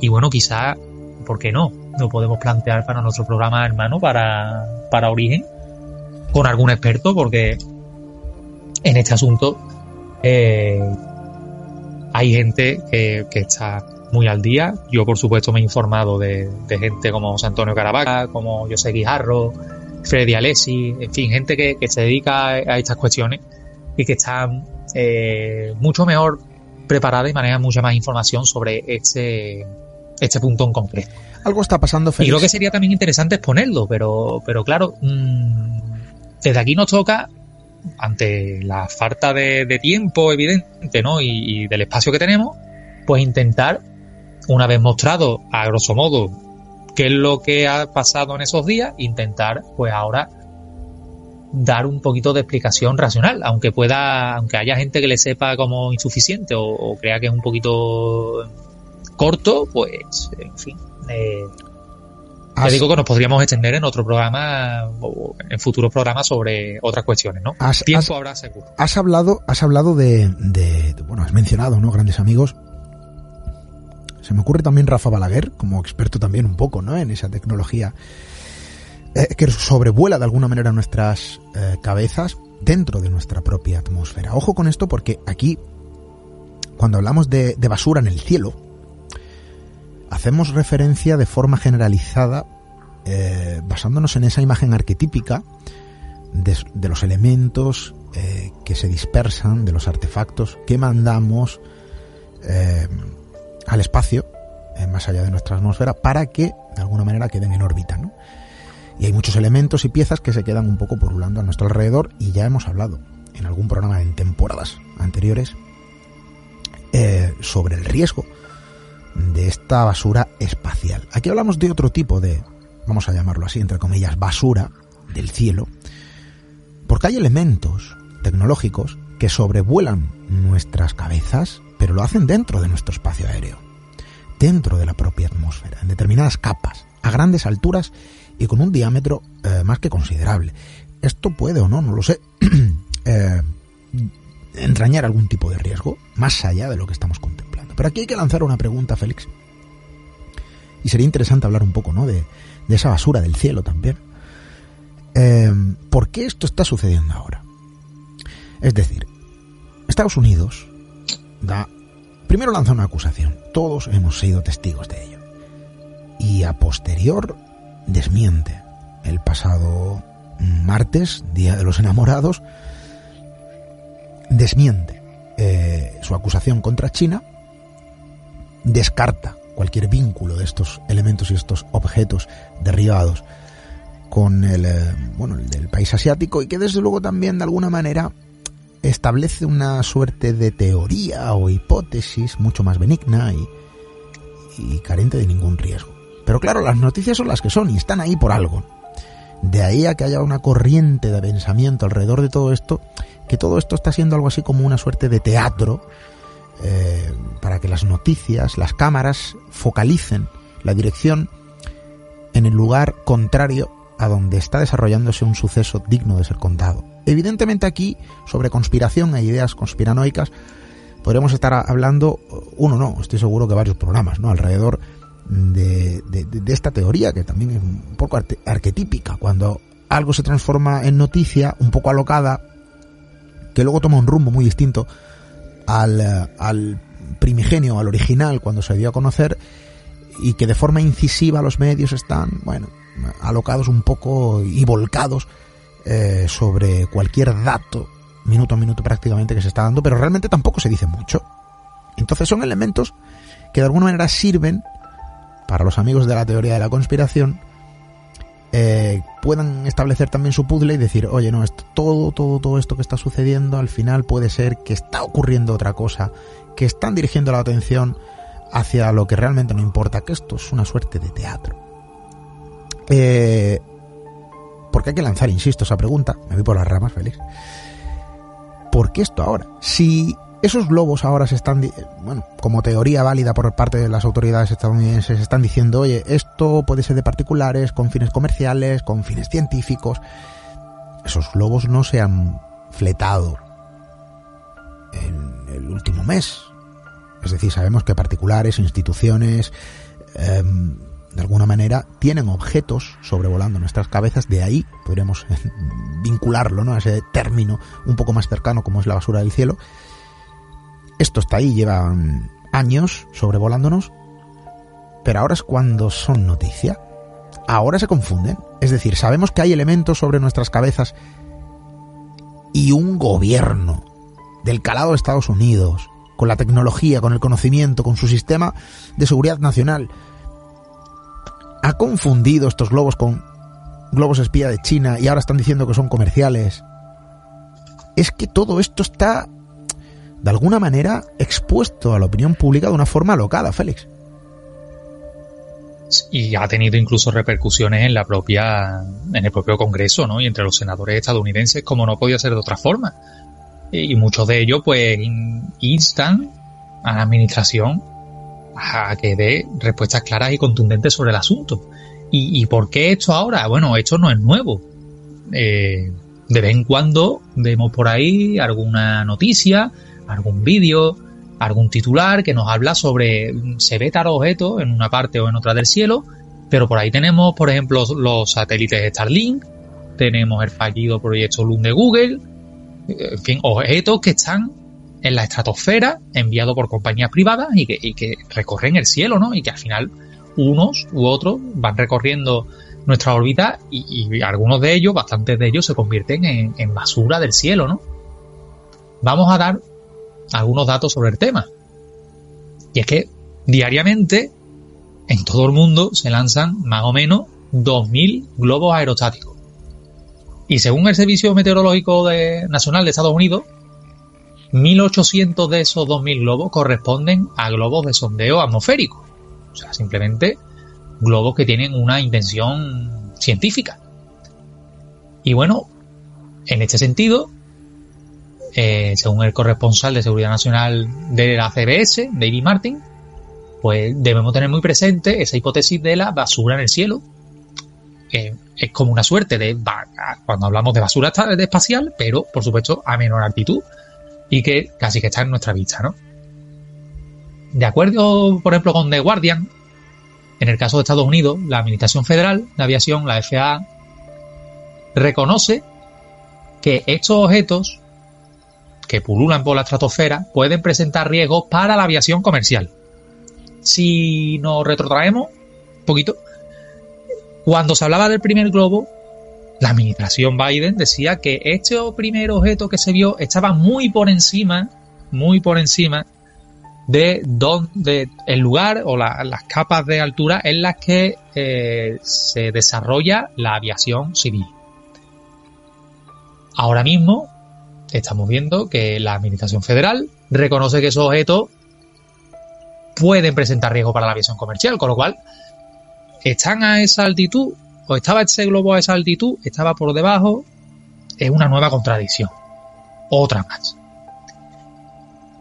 Y bueno, quizá, ¿por qué no? Lo podemos plantear para nuestro programa hermano, para, para Origen, con algún experto, porque en este asunto eh, hay gente que, está muy al día. Yo, por supuesto, me he informado de, gente como José Antonio Caravaca, como José Guijarro, Freddy Alessi, en fin, gente que, se dedica a, estas cuestiones y que están eh, mucho mejor preparada y maneja mucha más información sobre este, este punto en concreto. Algo está pasando, Félix. Y creo que sería también interesante exponerlo, pero, pero claro, mm, desde aquí nos toca ante la falta de, tiempo evidente ¿no? Y, del espacio que tenemos, pues intentar, una vez mostrado a grosso modo qué es lo que ha pasado en esos días, intentar pues ahora dar un poquito de explicación racional, aunque pueda, aunque haya gente que le sepa como insuficiente o, crea que es un poquito corto, pues en fin. Eh, te digo que nos podríamos extender en otro programa o en futuros programas sobre otras cuestiones, ¿no? Has, Tiempo habrá seguro. Has hablado, has hablado de, de, bueno, has mencionado, ¿no? Grandes amigos. Se me ocurre también Rafa Balaguer, como experto también un poco, ¿no? En esa tecnología eh, que sobrevuela de alguna manera nuestras eh, cabezas dentro de nuestra propia atmósfera. Ojo con esto porque aquí, cuando hablamos de, basura en el cielo, hacemos referencia de forma generalizada, eh, basándonos en esa imagen arquetípica de, los elementos que se dispersan, de los artefactos que mandamos al espacio, más allá de nuestra atmósfera, para que de alguna manera queden en órbita. ¿no? Y hay muchos elementos y piezas que se quedan un poco porulando a nuestro alrededor y ya hemos hablado en algún programa en temporadas anteriores sobre el riesgo de esta basura espacial. Aquí hablamos de otro tipo de, vamos a llamarlo así, entre comillas, basura del cielo, porque hay elementos tecnológicos que sobrevuelan nuestras cabezas, pero lo hacen dentro de nuestro espacio aéreo, dentro de la propia atmósfera, en determinadas capas, a grandes alturas y con un diámetro eh, más que considerable. Esto puede o no, no lo sé, *clears throat* eh, entrañar algún tipo de riesgo más allá de lo que estamos contemplando. Pero aquí hay que lanzar una pregunta, Félix. Y sería interesante hablar un poco, ¿no? De, esa basura del cielo también. Eh, ¿Por qué esto está sucediendo ahora? Es decir, Estados Unidos da. Primero lanza una acusación. Todos hemos sido testigos de ello. Y a posterior desmiente. El pasado martes, Día de los Enamorados, desmiente eh, su acusación contra China descarta cualquier vínculo de estos elementos y estos objetos derribados con el, eh, bueno, el del país asiático y que desde luego también de alguna manera establece una suerte de teoría o hipótesis mucho más benigna y, y carente de ningún riesgo. Pero claro, las noticias son las que son y están ahí por algo. De ahí a que haya una corriente de pensamiento alrededor de todo esto, que todo esto está siendo algo así como una suerte de teatro eh, para que las noticias, las cámaras focalicen la dirección en el lugar contrario a donde está desarrollándose un suceso digno de ser contado. Evidentemente aquí, sobre conspiración e ideas conspiranoicas, podríamos estar hablando, uno no, estoy seguro que varios programas, ¿no? Alrededor de, de, esta teoría, que también es un poco arquetípica, cuando algo se transforma en noticia, un poco alocada, que luego toma un rumbo muy distinto al, al primigenio, al original, cuando se dio a conocer, y que de forma incisiva los medios están, bueno, alocados un poco y volcados eh, sobre cualquier dato, minuto a minuto prácticamente que se está dando, pero realmente tampoco se dice mucho. Entonces son elementos que de alguna manera sirven para los amigos de la teoría de la conspiración eh, puedan establecer también su puzzle y decir, oye, no, esto, todo, todo, todo esto que está sucediendo, al final puede ser que está ocurriendo otra cosa, que están dirigiendo la atención hacia lo que realmente no importa, que esto es una suerte de teatro. Eh, porque hay que lanzar, insisto, esa pregunta, me voy por las ramas, Félix. ¿Por qué esto ahora? Si esos globos ahora se están, bueno, como teoría válida por parte de las autoridades estadounidenses, están diciendo, oye, esto puede ser de particulares, con fines comerciales, con fines científicos. Esos globos no se han fletado en el último mes. Es decir, sabemos que particulares, instituciones, em, de alguna manera, tienen objetos sobrevolando nuestras cabezas. De ahí podríamos *laughs* vincularlo, ¿no? A ese término un poco más cercano como es la basura del cielo esto está ahí, llevan años sobrevolándonos, pero ahora es cuando son noticia. Ahora se confunden. Es decir, sabemos que hay elementos sobre nuestras cabezas y un gobierno del calado de Estados Unidos, con la tecnología, con el conocimiento, con su sistema de seguridad nacional, ha confundido estos globos con globos espía de China y ahora están diciendo que son comerciales. Es que todo esto está de alguna manera expuesto a la opinión pública de una forma alocada, Félix. Y ha tenido incluso repercusiones en la propia, en el propio Congreso, ¿no? Y entre los senadores estadounidenses, como no podía ser de otra forma. Y muchos de ellos, pues, instan a la administración a que dé respuestas claras y contundentes sobre el asunto. ¿Y, por qué esto ahora? Bueno, esto no es nuevo. Eh, de vez en cuando vemos por ahí alguna noticia algún vídeo, algún titular que nos habla sobre se ve tal objeto en una parte o en otra del cielo, pero por ahí tenemos, por ejemplo, los satélites Starlink, tenemos el fallido proyecto Loon de Google, en fin, objetos que están en la estratosfera, enviados por compañías privadas y que, recorren el cielo, ¿no? Y que al final unos u otros van recorriendo nuestra órbita y, algunos de ellos, bastantes de ellos, se convierten en, en basura del cielo, ¿no? Vamos a dar algunos datos sobre el tema. Y es que diariamente en todo el mundo se lanzan más o menos 2.000 globos aerostáticos. Y según el Servicio Meteorológico Nacional de Estados Unidos, 1.800 de esos 2.000 globos corresponden a globos de sondeo atmosférico. O sea, simplemente globos que tienen una intención científica. Y bueno, en este sentido, eh, según el corresponsal de Seguridad Nacional de la CBS, David Martin, pues debemos tener muy presente esa hipótesis de la basura en el cielo. es como una suerte de cuando hablamos de basura espacial, pero por supuesto a menor altitud y que casi que está en nuestra vista, ¿no? De acuerdo, por ejemplo, con The Guardian, en el caso de Estados Unidos, la Administración Federal de Aviación, la FAA, reconoce que estos objetos que pululan por la estratosfera pueden presentar riesgos para la aviación comercial. Si nos retrotraemos un poquito, cuando se hablaba del primer globo, la administración Biden decía que este primer objeto que se vio estaba muy por encima, muy por encima de donde el lugar o las capas de altura en las que eh, se desarrolla la aviación civil. Ahora mismo estamos viendo que la Administración Federal reconoce que esos objetos pueden presentar riesgo para la aviación comercial, con lo cual están a esa altitud, o estaba ese globo a esa altitud, estaba por debajo, es una nueva contradicción. Otra más.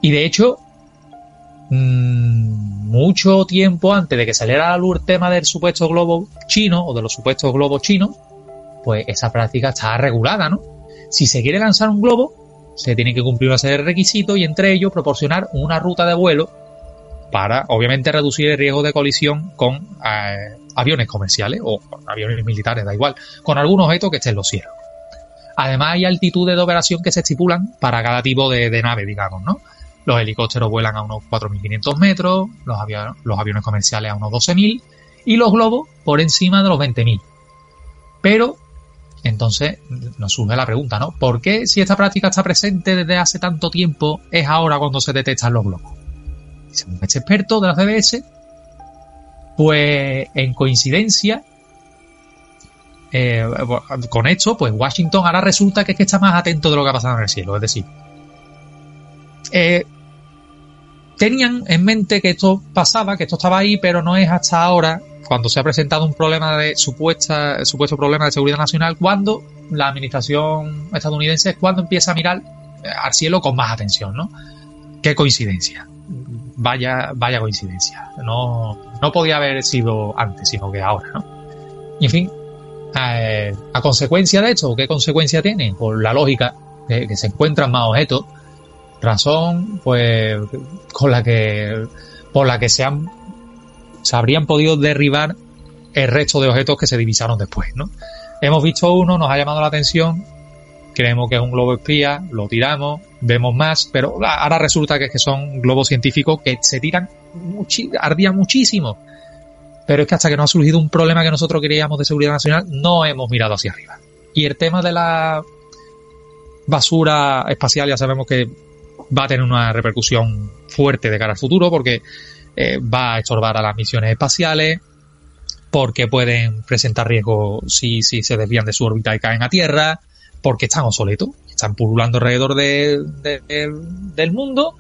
Y de hecho, mm, mucho tiempo antes de que saliera a la luz el tema del supuesto globo chino o de los supuestos globos chinos, pues esa práctica está regulada, ¿no? Si se quiere lanzar un globo, se tienen que cumplir una serie de requisitos y entre ellos proporcionar una ruta de vuelo para, obviamente, reducir el riesgo de colisión con eh, aviones comerciales o aviones militares, da igual, con algún objeto que esté en los cielos. Además, hay altitudes de operación que se estipulan para cada tipo de, nave, digamos, ¿no? Los helicópteros vuelan a unos 4.500 metros, los, los aviones comerciales a unos 12.000 y los globos por encima de los 20.000. Pero entonces nos surge la pregunta, ¿no? ¿Por qué si esta práctica está presente desde hace tanto tiempo es ahora cuando se detectan los globos? Según este experto de la CBS, pues en coincidencia eh, con esto, pues Washington ahora resulta que es que está más atento de lo que ha pasado en el cielo. Es decir, eh, tenían en mente que esto pasaba, que esto estaba ahí, pero no es hasta ahora, cuando se ha presentado un problema de supuesta, supuesto problema de seguridad nacional, cuando la administración estadounidense es cuando empieza a mirar al cielo con más atención, ¿no? Qué coincidencia vaya, vaya coincidencia. No, no podía haber sido antes, sino que ahora, ¿no? Y en fin, eh, a consecuencia de esto, ¿qué consecuencia tiene? Por la lógica de que se encuentran más objetos, razón, pues, con la que, por la que se han, se habrían podido derribar el resto de objetos que se divisaron después, ¿no? Hemos visto uno, nos ha llamado la atención, creemos que es un globo espía, lo tiramos, vemos más, pero ahora resulta que, son globos científicos que se tiran, ardían muchísimo. Pero es que hasta que no ha surgido un problema que nosotros queríamos de seguridad nacional, no hemos mirado hacia arriba. Y el tema de la basura espacial ya sabemos que va a tener una repercusión fuerte de cara al futuro porque eh, va a estorbar a las misiones espaciales, porque pueden presentar riesgo si, si se desvían de su órbita y caen a Tierra, porque están obsoletos, están pululando alrededor de, del mundo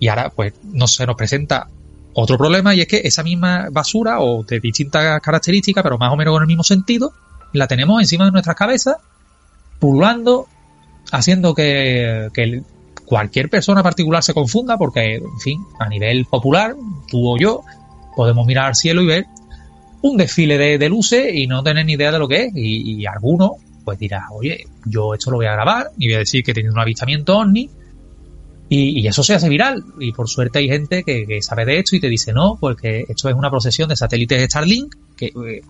y ahora pues no se nos presenta otro problema y es que esa misma basura o de distintas características pero más o menos con el mismo sentido la tenemos encima de nuestras cabezas pululando haciendo que, que cualquier persona particular se confunda porque en fin a nivel popular tú o yo podemos mirar al cielo y ver un desfile de, luces y no tener ni idea de lo que es. Y, y algunos pues dirás, oye, yo esto lo voy a grabar y voy a decir que he tenido un avistamiento ovni y, eso se hace viral. Y por suerte hay gente que, sabe de esto y te dice, no, porque esto es una procesión de satélites de Starlink que eh,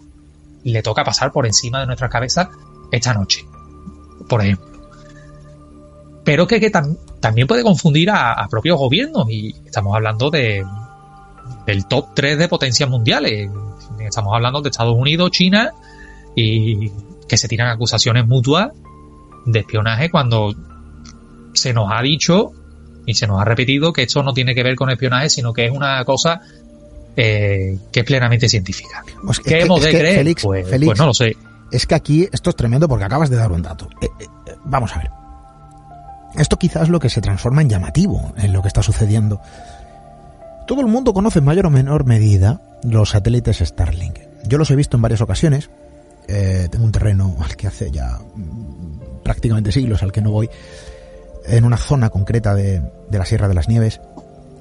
le toca pasar por encima de nuestras cabezas esta noche, por ejemplo. Pero que, también puede confundir a, propios gobiernos y estamos hablando de del top 3 de potencias mundiales. Estamos hablando de Estados Unidos, China y que se tiran acusaciones mutuas de espionaje cuando se nos ha dicho y se nos ha repetido que esto no tiene que ver con espionaje, sino que es una cosa eh, que es plenamente científica. Pues ¿Qué hemos de creer? Pues, pues, no lo sé. Es que aquí esto es tremendo porque acabas de dar un dato. Eh, eh, vamos a ver. Esto quizás es lo que se transforma en llamativo en lo que está sucediendo. Todo el mundo conoce en mayor o menor medida los satélites Starlink. Yo los he visto en varias ocasiones eh, tengo un terreno al que hace ya mm, prácticamente siglos al que no voy, en una zona concreta de, la Sierra de las Nieves.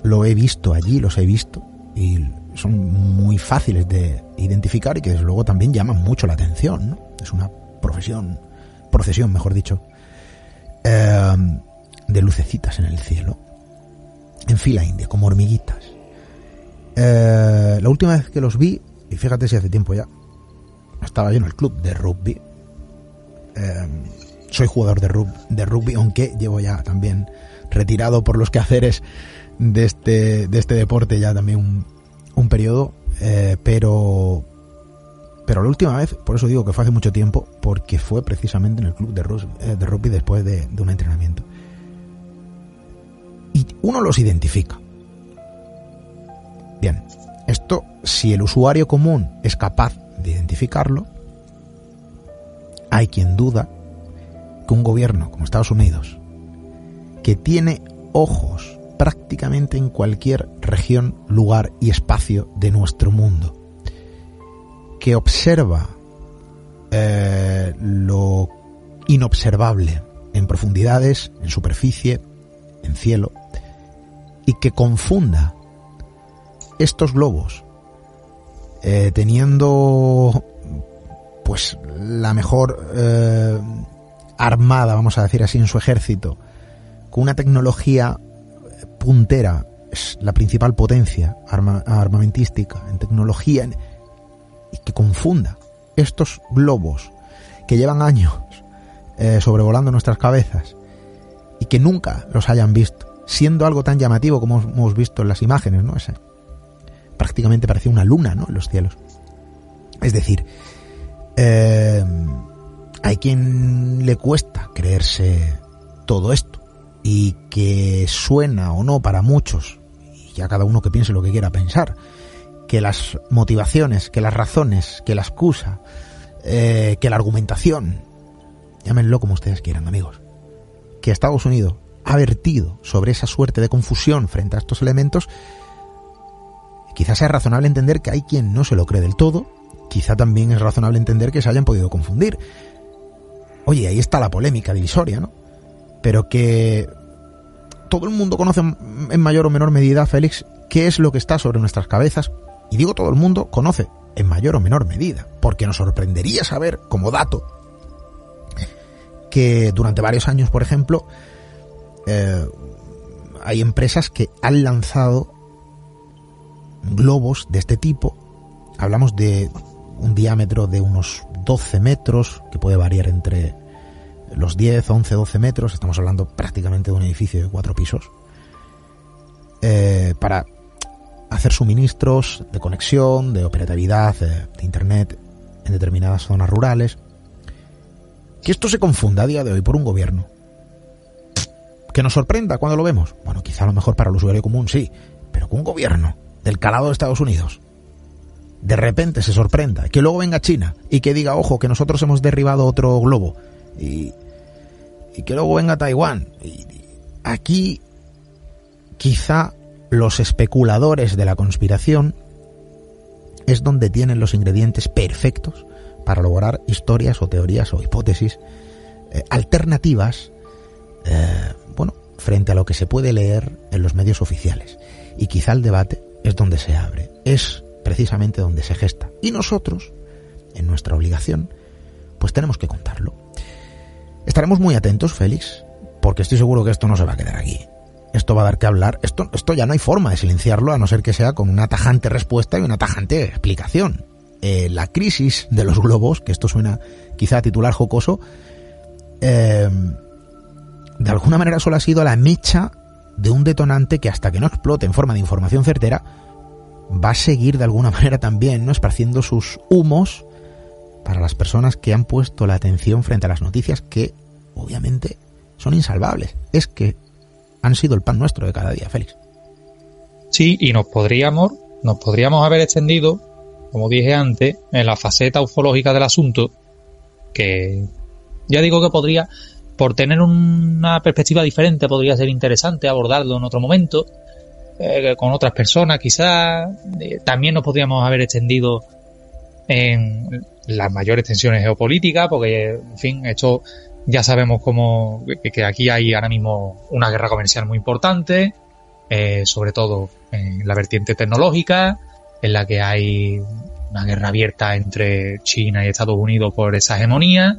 Lo he visto allí, los he visto y son muy fáciles de identificar y que desde luego también llaman mucho la atención. Es una profesión, procesión, mejor dicho, eh, de lucecitas en el cielo, en fila india, como hormiguitas. Eh, la última vez que los vi, y fíjate si hace tiempo ya, estaba yo en el club de rugby. Em, soy jugador de, rugby, aunque llevo ya también retirado por los quehaceres de este, de este deporte ya también un, un periodo. Eh, pero, pero la última vez, por eso digo que fue hace mucho tiempo, porque fue precisamente en el club de, eh, de rugby después de, de un entrenamiento. Y uno los identifica. Bien, esto, si el usuario común es capaz de identificarlo, hay quien duda que un gobierno como Estados Unidos, que tiene ojos prácticamente en cualquier región, lugar y espacio de nuestro mundo, que observa eh, lo inobservable en profundidades, en superficie, en cielo, y que confunda estos globos eh, teniendo pues la mejor eh, armada, vamos a decir así, en su ejército, con una tecnología puntera, es la principal potencia armamentística en tecnología, y que confunda estos globos que llevan años eh, sobrevolando nuestras cabezas y que nunca los hayan visto, siendo algo tan llamativo como hemos visto en las imágenes, ¿no? Ese, prácticamente parecía una luna, ¿no? En los cielos. Es decir, eh, hay quien le cuesta creerse todo esto y que suena o no para muchos, y ya cada uno que piense lo que quiera pensar, que las motivaciones, que las razones, que la excusa, eh, que la argumentación, llámenlo como ustedes quieran, amigos, que Estados Unidos ha vertido sobre esa suerte de confusión frente a estos elementos, quizás sea razonable entender que hay quien no se lo cree del todo, quizá también es razonable entender que se hayan podido confundir. Oye, ahí está la polémica divisoria, ¿no? Pero que todo el mundo conoce en mayor o menor medida, Félix, qué es lo que está sobre nuestras cabezas. Y digo todo el mundo conoce en mayor o menor medida, porque nos sorprendería saber, como dato, que durante varios años, por ejemplo, eh, hay empresas que han lanzado globos de este tipo. Hablamos de un diámetro de unos 12 metros, que puede variar entre los 10, 11, 12 metros. Estamos hablando prácticamente de un edificio de cuatro pisos. Eh, para hacer suministros de conexión, de operatividad, de, de Internet en determinadas zonas rurales. Que esto se confunda a día de hoy por un gobierno que nos sorprenda cuando lo vemos. Bueno, quizá a lo mejor para el usuario común sí, pero que un gobierno del calado de Estados Unidos de repente se sorprenda, que luego venga China y que diga, ojo, que nosotros hemos derribado otro globo y, y que luego venga Taiwán. Aquí quizá los especuladores de la conspiración es donde tienen los ingredientes perfectos para lograr historias o teorías o hipótesis eh, alternativas eh, bueno, frente a lo que se puede leer en los medios oficiales. Y quizá el debate es donde se abre, es precisamente donde se gesta. Y nosotros, en nuestra obligación, pues tenemos que contarlo. Estaremos muy atentos, Félix, porque estoy seguro que esto no se va a quedar aquí. Esto va a dar que hablar. Esto, esto ya no hay forma de silenciarlo a no ser que sea con una tajante respuesta y una tajante explicación. Eh, la crisis de los globos, que esto suena quizá a titular jocoso, eh, de alguna manera solo ha sido la mecha de un detonante que hasta que no explote en forma de información certera, va a seguir de alguna *laughs* manera también, ¿no? Esparciendo sus humos para las personas que han puesto la atención frente a las noticias que, obviamente, son insalvables. Es que han sido el pan nuestro de cada día, Félix. Sí, y nos podríamos, nos podríamos haber extendido, como dije antes, en la faceta ufológica del asunto, que ya digo que podría por tener una perspectiva diferente podría ser interesante abordarlo en otro momento, eh, con otras personas quizás. Eh, también nos podríamos haber extendido en las mayores tensiones geopolíticas, porque, en fin, esto ya sabemos cómo, que, aquí hay ahora mismo una guerra comercial muy importante, eh, sobre todo en la vertiente tecnológica, en la que hay una guerra abierta entre China y Estados Unidos por esa hegemonía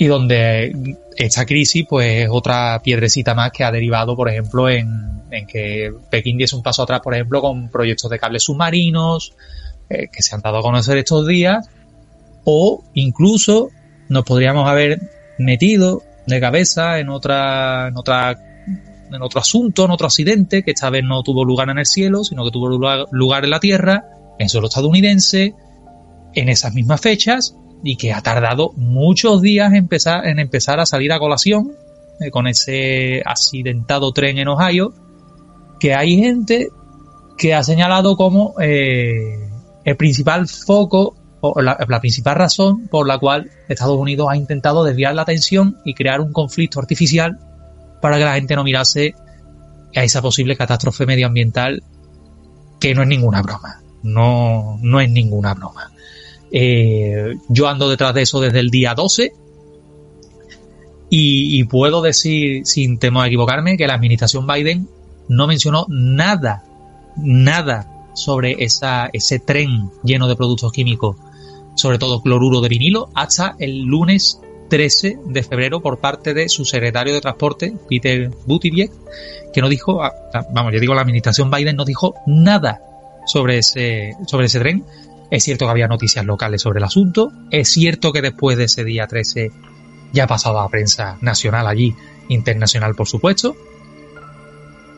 y donde esta crisis pues es otra piedrecita más que ha derivado, por ejemplo, en, que Pekín diese un paso atrás, por ejemplo, con proyectos de cables submarinos eh, que se han dado a conocer estos días, o incluso nos podríamos haber metido de cabeza en otra, en otra, en otro asunto, en otro accidente que esta vez no tuvo lugar en el cielo, sino que tuvo lugar en la tierra, en suelo estadounidense, en esas mismas fechas, y que ha tardado muchos días en empezar, a salir a colación eh, con ese accidentado tren en Ohio, que hay gente que ha señalado como eh, el principal foco o la, principal razón por la cual Estados Unidos ha intentado desviar la atención y crear un conflicto artificial para que la gente no mirase a esa posible catástrofe medioambiental que no es ninguna broma. No, no es ninguna broma. Eh, yo ando detrás de eso desde el día 12 y, puedo decir, sin temor a equivocarme, que la administración Biden no mencionó nada, nada sobre esa, ese tren lleno de productos químicos, sobre todo cloruro de vinilo, hasta el lunes 13 de febrero por parte de su secretario de Transporte, Peter Buttigieg, que no dijo, ah, ah, vamos, yo digo, la administración Biden no dijo nada sobre ese, sobre ese tren. Es cierto que había noticias locales sobre el asunto. Es cierto que después de ese día 13 ya ha pasado a prensa nacional allí, internacional por supuesto.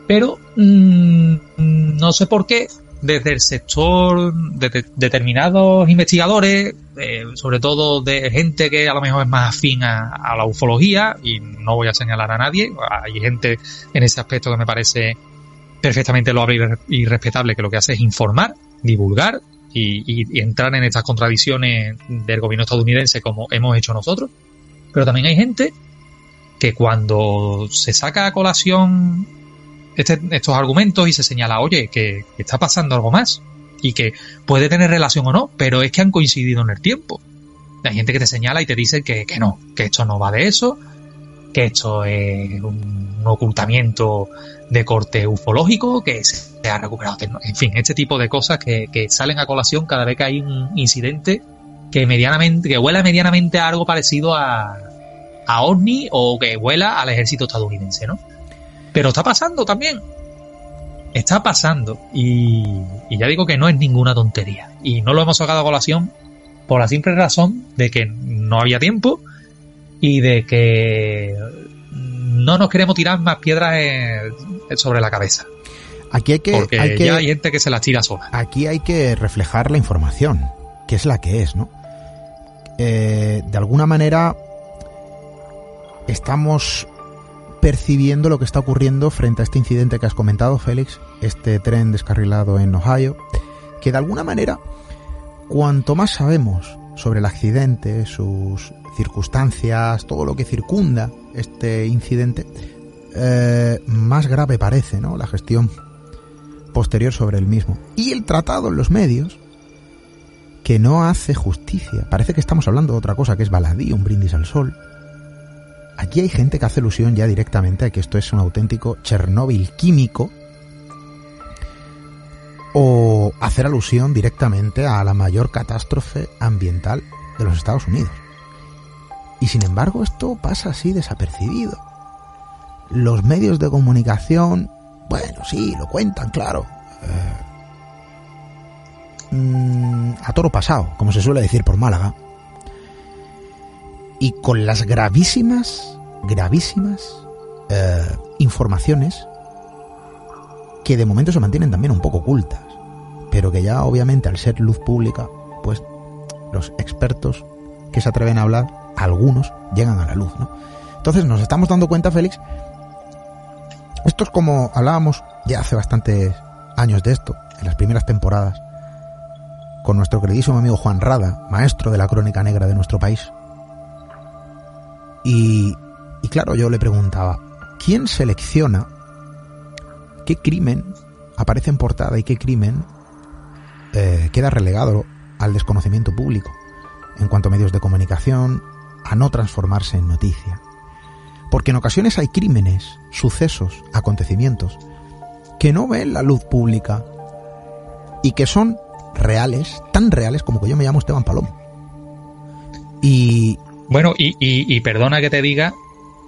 Pero mmm, no sé por qué desde el sector de, determinados investigadores, eh, sobre todo de gente que a lo mejor es más afín a, la ufología, y no voy a señalar a nadie, hay gente en ese aspecto que me parece perfectamente loable y respetable, que lo que hace es informar, divulgar y, y entrar en estas contradicciones del gobierno estadounidense como hemos hecho nosotros. Pero también hay gente que cuando se saca a colación este, estos argumentos y se señala, oye, que, está pasando algo más y que puede tener relación o no, pero es que han coincidido en el tiempo. Hay gente que te señala y te dice que, que no, que esto no va de eso, que esto es un ocultamiento de corte ufológico, que ha recuperado, en fin, este tipo de cosas que, que, salen a colación cada vez que hay un incidente que medianamente, que huela medianamente a algo parecido a, a OVNI o que huela al ejército estadounidense, ¿no? Pero está pasando también. Está pasando. Y, ya digo que no es ninguna tontería. Y no lo hemos sacado a colación por la simple razón de que no había tiempo y de que no nos queremos tirar más piedras sobre la cabeza. Aquí hay que, Porque hay ya hay gente que se las tira sola. Aquí hay que reflejar la información, que es la que es, ¿no? Eh, de alguna manera estamos percibiendo lo que está ocurriendo frente a este incidente que has comentado, Félix, este tren descarrilado en Ohio, que de alguna manera, cuanto más sabemos sobre el accidente, sus circunstancias, todo lo que circunda este incidente, eh, más grave parece ¿no? la gestión posterior sobre el mismo. Y el tratado en los medios, que no hace justicia. Parece que estamos hablando de otra cosa, que es baladí, un brindis al sol Aquí hay gente que hace alusión ya directamente a que esto es un auténtico Chernóbil químico o hacer alusión directamente a la mayor catástrofe ambiental de los Estados Unidos. Y sin embargo esto pasa así desapercibido. Los medios de comunicación, bueno, sí, lo cuentan, claro. Eh, mm, a toro pasado, como se suele decir por Málaga y con las gravísimas, gravísimas eh, informaciones que de momento se mantienen también un poco ocultas, pero que ya obviamente al ser luz pública, pues los expertos que se atreven a hablar, algunos llegan a la luz, ¿no? Entonces nos estamos dando cuenta, Félix, esto es como hablábamos ya hace bastantes años de esto, en las primeras temporadas, con nuestro queridísimo amigo Juan Rada, maestro de la crónica negra de nuestro país, y, claro, yo le preguntaba, ¿quién selecciona qué crimen aparece en portada y qué crimen eh, queda relegado al desconocimiento público en cuanto a medios de comunicación, a no transformarse en noticia? Porque en ocasiones hay crímenes, sucesos, acontecimientos que no ven la luz pública y que son reales, tan reales como que yo me llamo Esteban Palomo. Y, bueno, y, perdona que te diga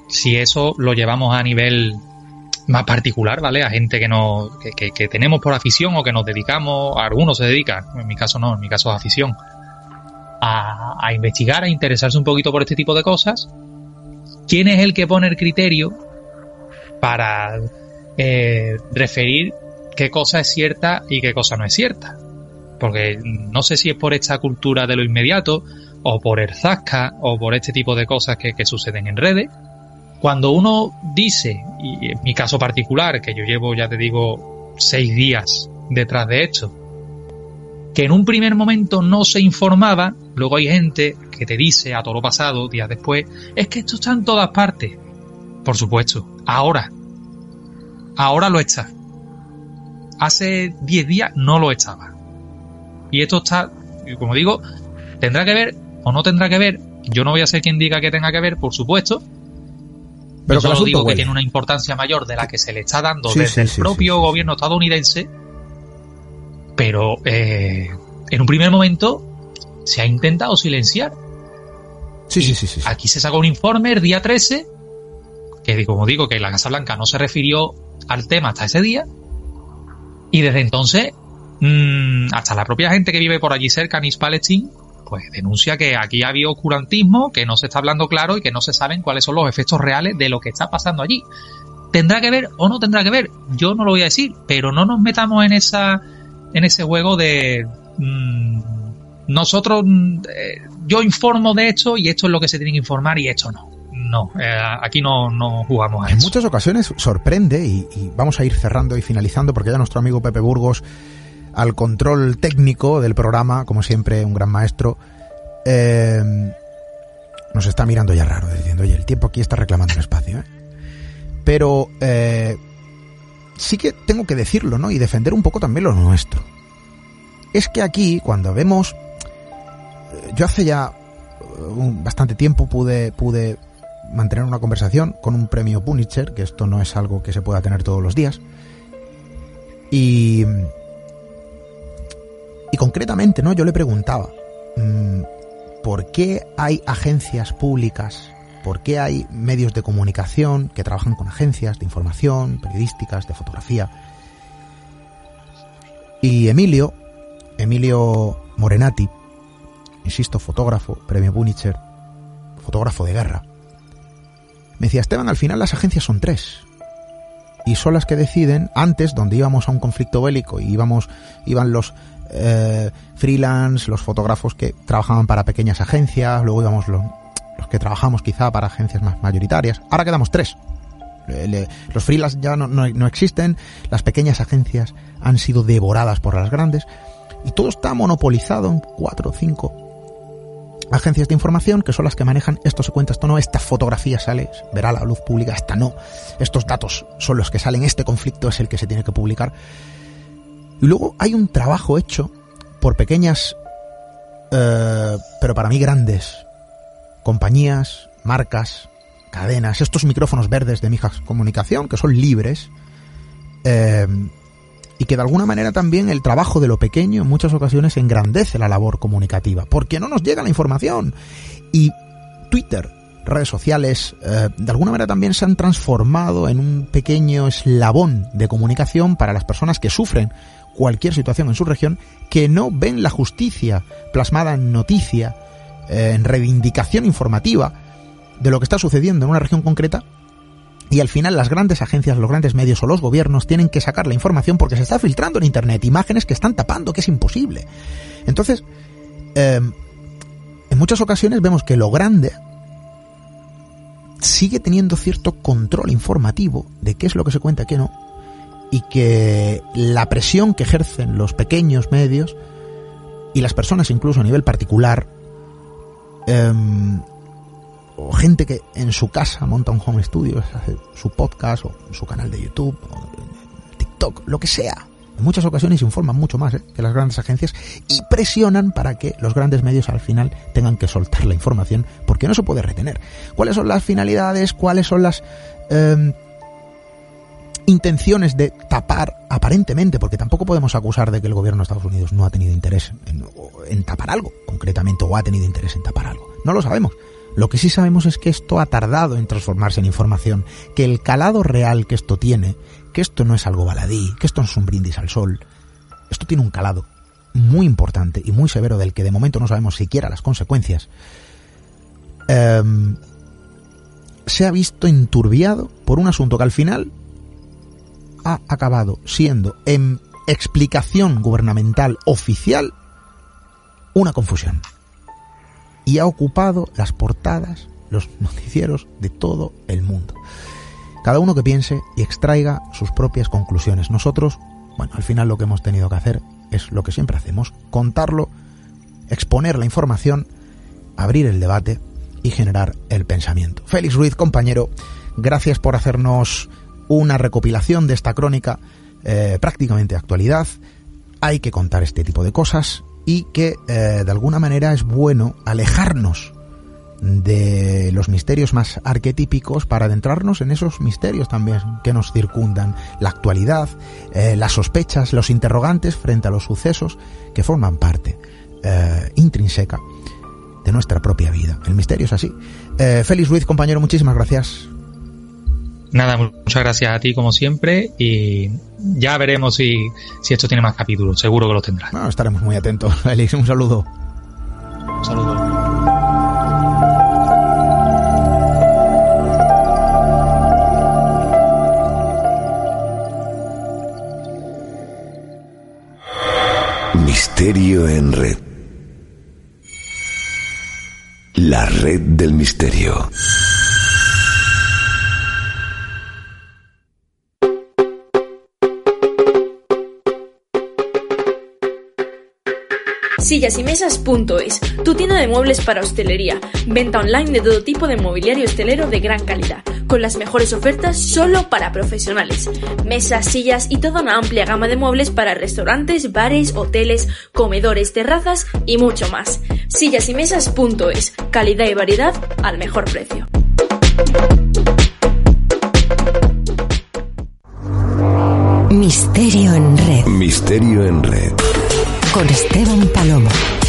si eso lo llevamos a nivel más particular, ¿vale? A gente que, no, que, tenemos por afición o que nos dedicamos, algunos se dedican, en mi caso no, en mi caso es afición, a, investigar, a interesarse un poquito por este tipo de cosas. ¿Quién es el que pone el criterio para eh, referir qué cosa es cierta y qué cosa no es cierta? Porque no sé si es por esta cultura de lo inmediato, o por el zasca o por este tipo de cosas que, suceden en redes. Cuando uno dice, y en mi caso particular, que yo llevo, ya te digo, seis días detrás de esto, que en un primer momento no se informaba, luego hay gente que te dice a todo lo pasado, días después, es que esto está en todas partes. Por supuesto, ahora. Ahora lo está. Hace diez días no lo estaba. Y esto está, como digo, tendrá que ver o no tendrá que ver. Yo no voy a ser quien diga que tenga que ver, por supuesto. Pero Yo solo digo que tiene una importancia mayor de la que se le está dando desde el propio gobierno estadounidense. Pero eh, en un primer momento se ha intentado silenciar. Sí, sí, sí, sí. Aquí se sacó un informe el día 13, que como digo, que la Casa Blanca no se refirió al tema hasta ese día, y desde entonces, mmm, hasta la propia gente que vive por allí cerca, en East Palestine, pues denuncia que aquí ha habido oscurantismo, que no se está hablando claro y que no se saben cuáles son los efectos reales de lo que está pasando allí. ¿Tendrá que ver o no tendrá que ver? Yo no lo voy a decir, pero no nos metamos en esa en ese juego de mmm, nosotros mm, eh, yo informo de esto y esto es lo que se tiene que informar y esto no. No, eh, aquí no, no jugamos a En eso. muchas ocasiones sorprende y, y vamos a ir cerrando y finalizando porque ya nuestro amigo Pepe Burgos al control técnico del programa, como siempre, un gran maestro, eh, nos está mirando ya raro, diciendo, oye, el tiempo aquí está reclamando el espacio. ¿eh? Pero eh, sí que tengo que decirlo, ¿no? Y defender un poco también lo nuestro. Es que aquí, cuando vemos... Yo hace ya un, bastante tiempo pude, pude mantener una conversación con un premio Pulitzer, que esto no es algo que se pueda tener todos los días. Y y concretamente, ¿no? Yo le preguntaba, mmm, ¿por qué hay agencias públicas? ¿Por qué hay medios de comunicación que trabajan con agencias de información, periodísticas, de fotografía? Y Emilio, Emilio Morenati, insisto, fotógrafo, premio Pulitzer, fotógrafo de guerra, me decía, Esteban, al final las agencias son tres. Y son las que deciden, antes, donde íbamos a un conflicto bélico y íbamos, iban los eh, freelance, los fotógrafos que trabajaban para pequeñas agencias, luego íbamos los, los que trabajamos quizá para agencias más mayoritarias. Ahora quedamos tres. Los freelance ya no, existen, las pequeñas agencias han sido devoradas por las grandes y todo está monopolizado en cuatro o cinco agencias de información que son las que manejan esto se cuenta, esto no, esta fotografía sale, verá la luz pública, esta no, estos datos son los que salen, este conflicto es el que se tiene que publicar. Y luego hay un trabajo hecho por pequeñas, eh, pero para mí grandes, compañías, marcas, cadenas, estos micrófonos verdes de Mijas Comunicación, que son libres, eh, y que de alguna manera también el trabajo de lo pequeño en muchas ocasiones engrandece la labor comunicativa, porque no nos llega la información. Y Twitter, redes sociales, eh, de alguna manera también se han transformado en un pequeño eslabón de comunicación para las personas que sufren cualquier situación en su región, que no ven la justicia plasmada en noticia, eh, en reivindicación informativa de lo que está sucediendo en una región concreta, y al final las grandes agencias, los grandes medios o los gobiernos tienen que sacar la información porque se está filtrando en Internet imágenes que están tapando, que es imposible. Entonces, eh, en muchas ocasiones vemos que lo grande sigue teniendo cierto control informativo de qué es lo que se cuenta y qué no, y que la presión que ejercen los pequeños medios y las personas incluso a nivel particular, eh, o gente que en su casa monta un home studio, hace su podcast o su canal de YouTube o TikTok, lo que sea. En muchas ocasiones informan mucho más ¿eh? que las grandes agencias y presionan para que los grandes medios al final tengan que soltar la información porque no se puede retener. ¿Cuáles son las finalidades? ¿Cuáles son las eh, intenciones de tapar aparentemente? Porque tampoco podemos acusar de que el gobierno de Estados Unidos no ha tenido interés en, tapar algo concretamente o ha tenido interés en tapar algo. No lo sabemos. Lo que sí sabemos es que esto ha tardado en transformarse en información, que el calado real que esto tiene, que esto no es algo baladí, que esto no es un brindis al sol, esto tiene un calado muy importante y muy severo del que de momento no sabemos siquiera las consecuencias, eh, se ha visto enturbiado por un asunto que al final ha acabado siendo en explicación gubernamental oficial una confusión y ha ocupado las portadas, los noticieros de todo el mundo. Cada uno que piense y extraiga sus propias conclusiones. Nosotros, bueno, al final lo que hemos tenido que hacer es lo que siempre hacemos, contarlo, exponer la información, abrir el debate y generar el pensamiento. Félix Ruiz, compañero, gracias por hacernos una recopilación de esta crónica eh, prácticamente actualidad. Hay que contar este tipo de cosas y que eh, de alguna manera es bueno alejarnos de los misterios más arquetípicos para adentrarnos en esos misterios también que nos circundan, la actualidad, eh, las sospechas, los interrogantes frente a los sucesos que forman parte intrínseca de nuestra propia vida. El misterio es así. Eh, Félix Ruiz, compañero, muchísimas gracias. Nada, muchas gracias a ti como siempre y ya veremos si, si esto tiene más capítulos, seguro que lo tendrá. Bueno, estaremos muy atentos. *laughs* Félix, un saludo. Un saludo. Misterio en red. La red del misterio. Sillas y mesas.es, tu tienda de muebles para hostelería. Venta online de todo tipo de mobiliario hostelero de gran calidad, con las mejores ofertas solo para profesionales. Mesas, sillas y toda una amplia gama de muebles para restaurantes, bares, hoteles, comedores, terrazas y mucho más. Sillas y mesas.es, calidad y variedad al mejor precio. Misterio en red. Misterio en red. Con Esteban Palomo.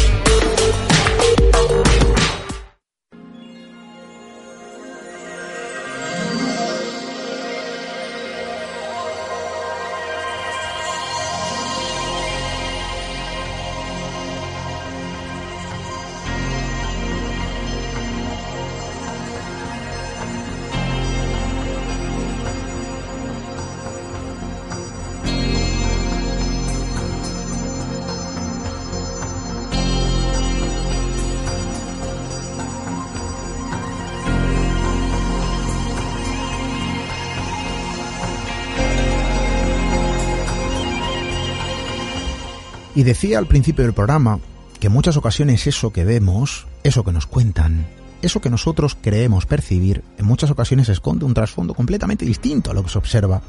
Y decía al principio del programa que en muchas ocasiones eso que vemos, eso que nos cuentan, eso que nosotros creemos percibir, en muchas ocasiones esconde un trasfondo completamente distinto a lo que se observa,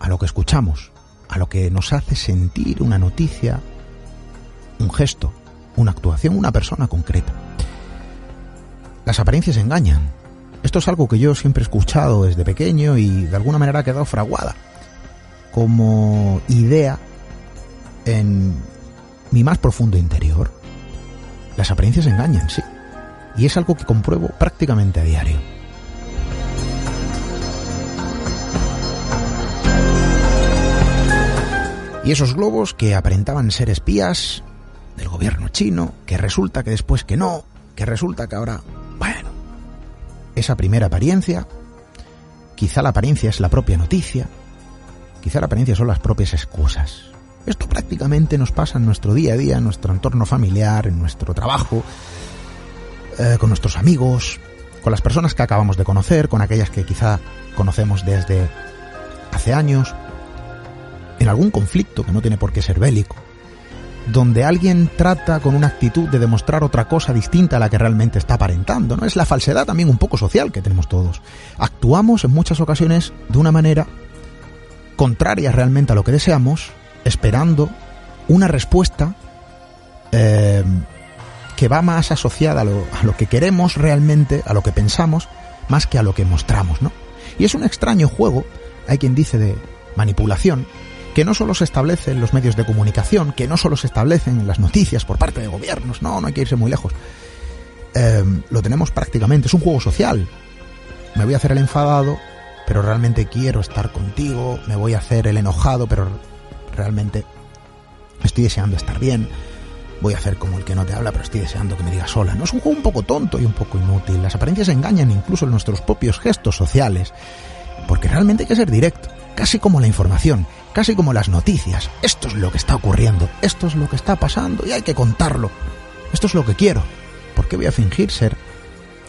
a lo que escuchamos, a lo que nos hace sentir una noticia, un gesto, una actuación, una persona concreta. Las apariencias engañan. Esto es algo que yo siempre he escuchado desde pequeño y de alguna manera ha quedado fraguada como idea en mi más profundo interior. Las apariencias engañan, sí. Y es algo que compruebo prácticamente a diario. Y esos globos que aparentaban ser espías del gobierno chino, que resulta que después que no, que resulta que ahora, bueno, esa primera apariencia, quizá la apariencia es la propia noticia, quizá la apariencia son las propias excusas. Esto prácticamente nos pasa en nuestro día a día, en nuestro entorno familiar, en nuestro trabajo, eh, con nuestros amigos, con las personas que acabamos de conocer, con aquellas que quizá conocemos desde hace años, en algún conflicto que no tiene por qué ser bélico, donde alguien trata con una actitud de demostrar otra cosa distinta a la que realmente está aparentando, ¿no? Es la falsedad también un poco social que tenemos todos. Actuamos en muchas ocasiones de una manera contraria realmente a lo que deseamos esperando una respuesta eh, que va más asociada a lo, que queremos realmente, a lo que pensamos, más que a lo que mostramos, ¿no? Y es un extraño juego, hay quien dice de manipulación, que no solo se establece en los medios de comunicación, que no solo se establecen en las noticias por parte de gobiernos, no, no hay que irse muy lejos. Eh, lo tenemos prácticamente, es un juego social. Me voy a hacer el enfadado, pero realmente quiero estar contigo, me voy a hacer el enojado, pero realmente estoy deseando estar bien, voy a hacer como el que no te habla, pero estoy deseando que me digas sola. No es un juego un poco tonto y un poco inútil. Las apariencias engañan incluso en nuestros propios gestos sociales, porque realmente hay que ser directo, casi como la información, casi como las noticias. Esto es lo que está ocurriendo, esto es lo que está pasando y hay que contarlo. Esto es lo que quiero. ¿Por qué voy a fingir ser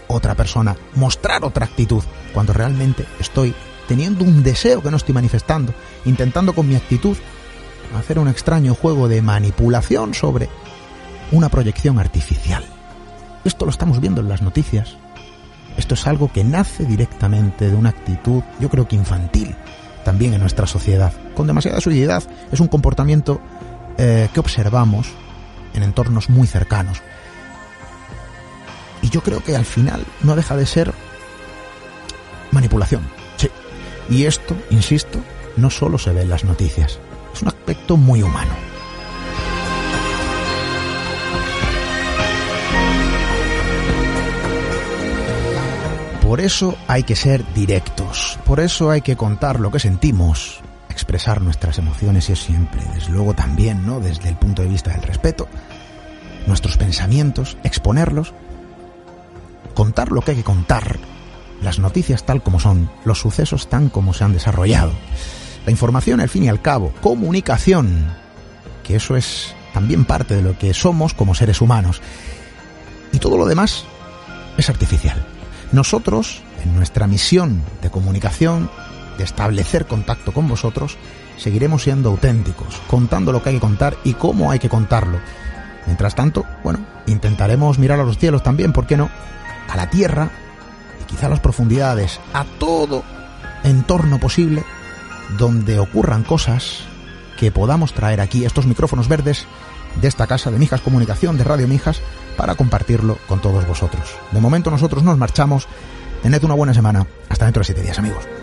otra persona, mostrar otra actitud, cuando realmente estoy teniendo un deseo que no estoy manifestando, intentando con mi actitud hacer un extraño juego de manipulación sobre una proyección artificial. Esto lo estamos viendo en las noticias. Esto es algo que nace directamente de una actitud, yo creo que infantil, también en nuestra sociedad. Con demasiada suavidad es un comportamiento eh, que observamos en entornos muy cercanos. Y yo creo que al final no deja de ser manipulación. Y esto, insisto, no solo se ve en las noticias es un aspecto muy humano. Por eso hay que ser directos, por eso hay que contar lo que sentimos, expresar nuestras emociones y es siempre, desde luego también, ¿no? Desde el punto de vista del respeto, nuestros pensamientos, exponerlos, contar lo que hay que contar, las noticias tal como son, los sucesos tan como se han desarrollado. La información, al fin y al cabo, comunicación, que eso es también parte de lo que somos como seres humanos. Y todo lo demás es artificial. Nosotros, en nuestra misión de comunicación, de establecer contacto con vosotros, seguiremos siendo auténticos, contando lo que hay que contar y cómo hay que contarlo. Mientras tanto, bueno, intentaremos mirar a los cielos también, ¿por qué no? A la tierra y quizá a las profundidades, a todo entorno posible donde ocurran cosas que podamos traer aquí estos micrófonos verdes de esta casa de Mijas Comunicación, de Radio Mijas, para compartirlo con todos vosotros. De momento nosotros nos marchamos. Tened una buena semana. Hasta dentro de siete días, amigos.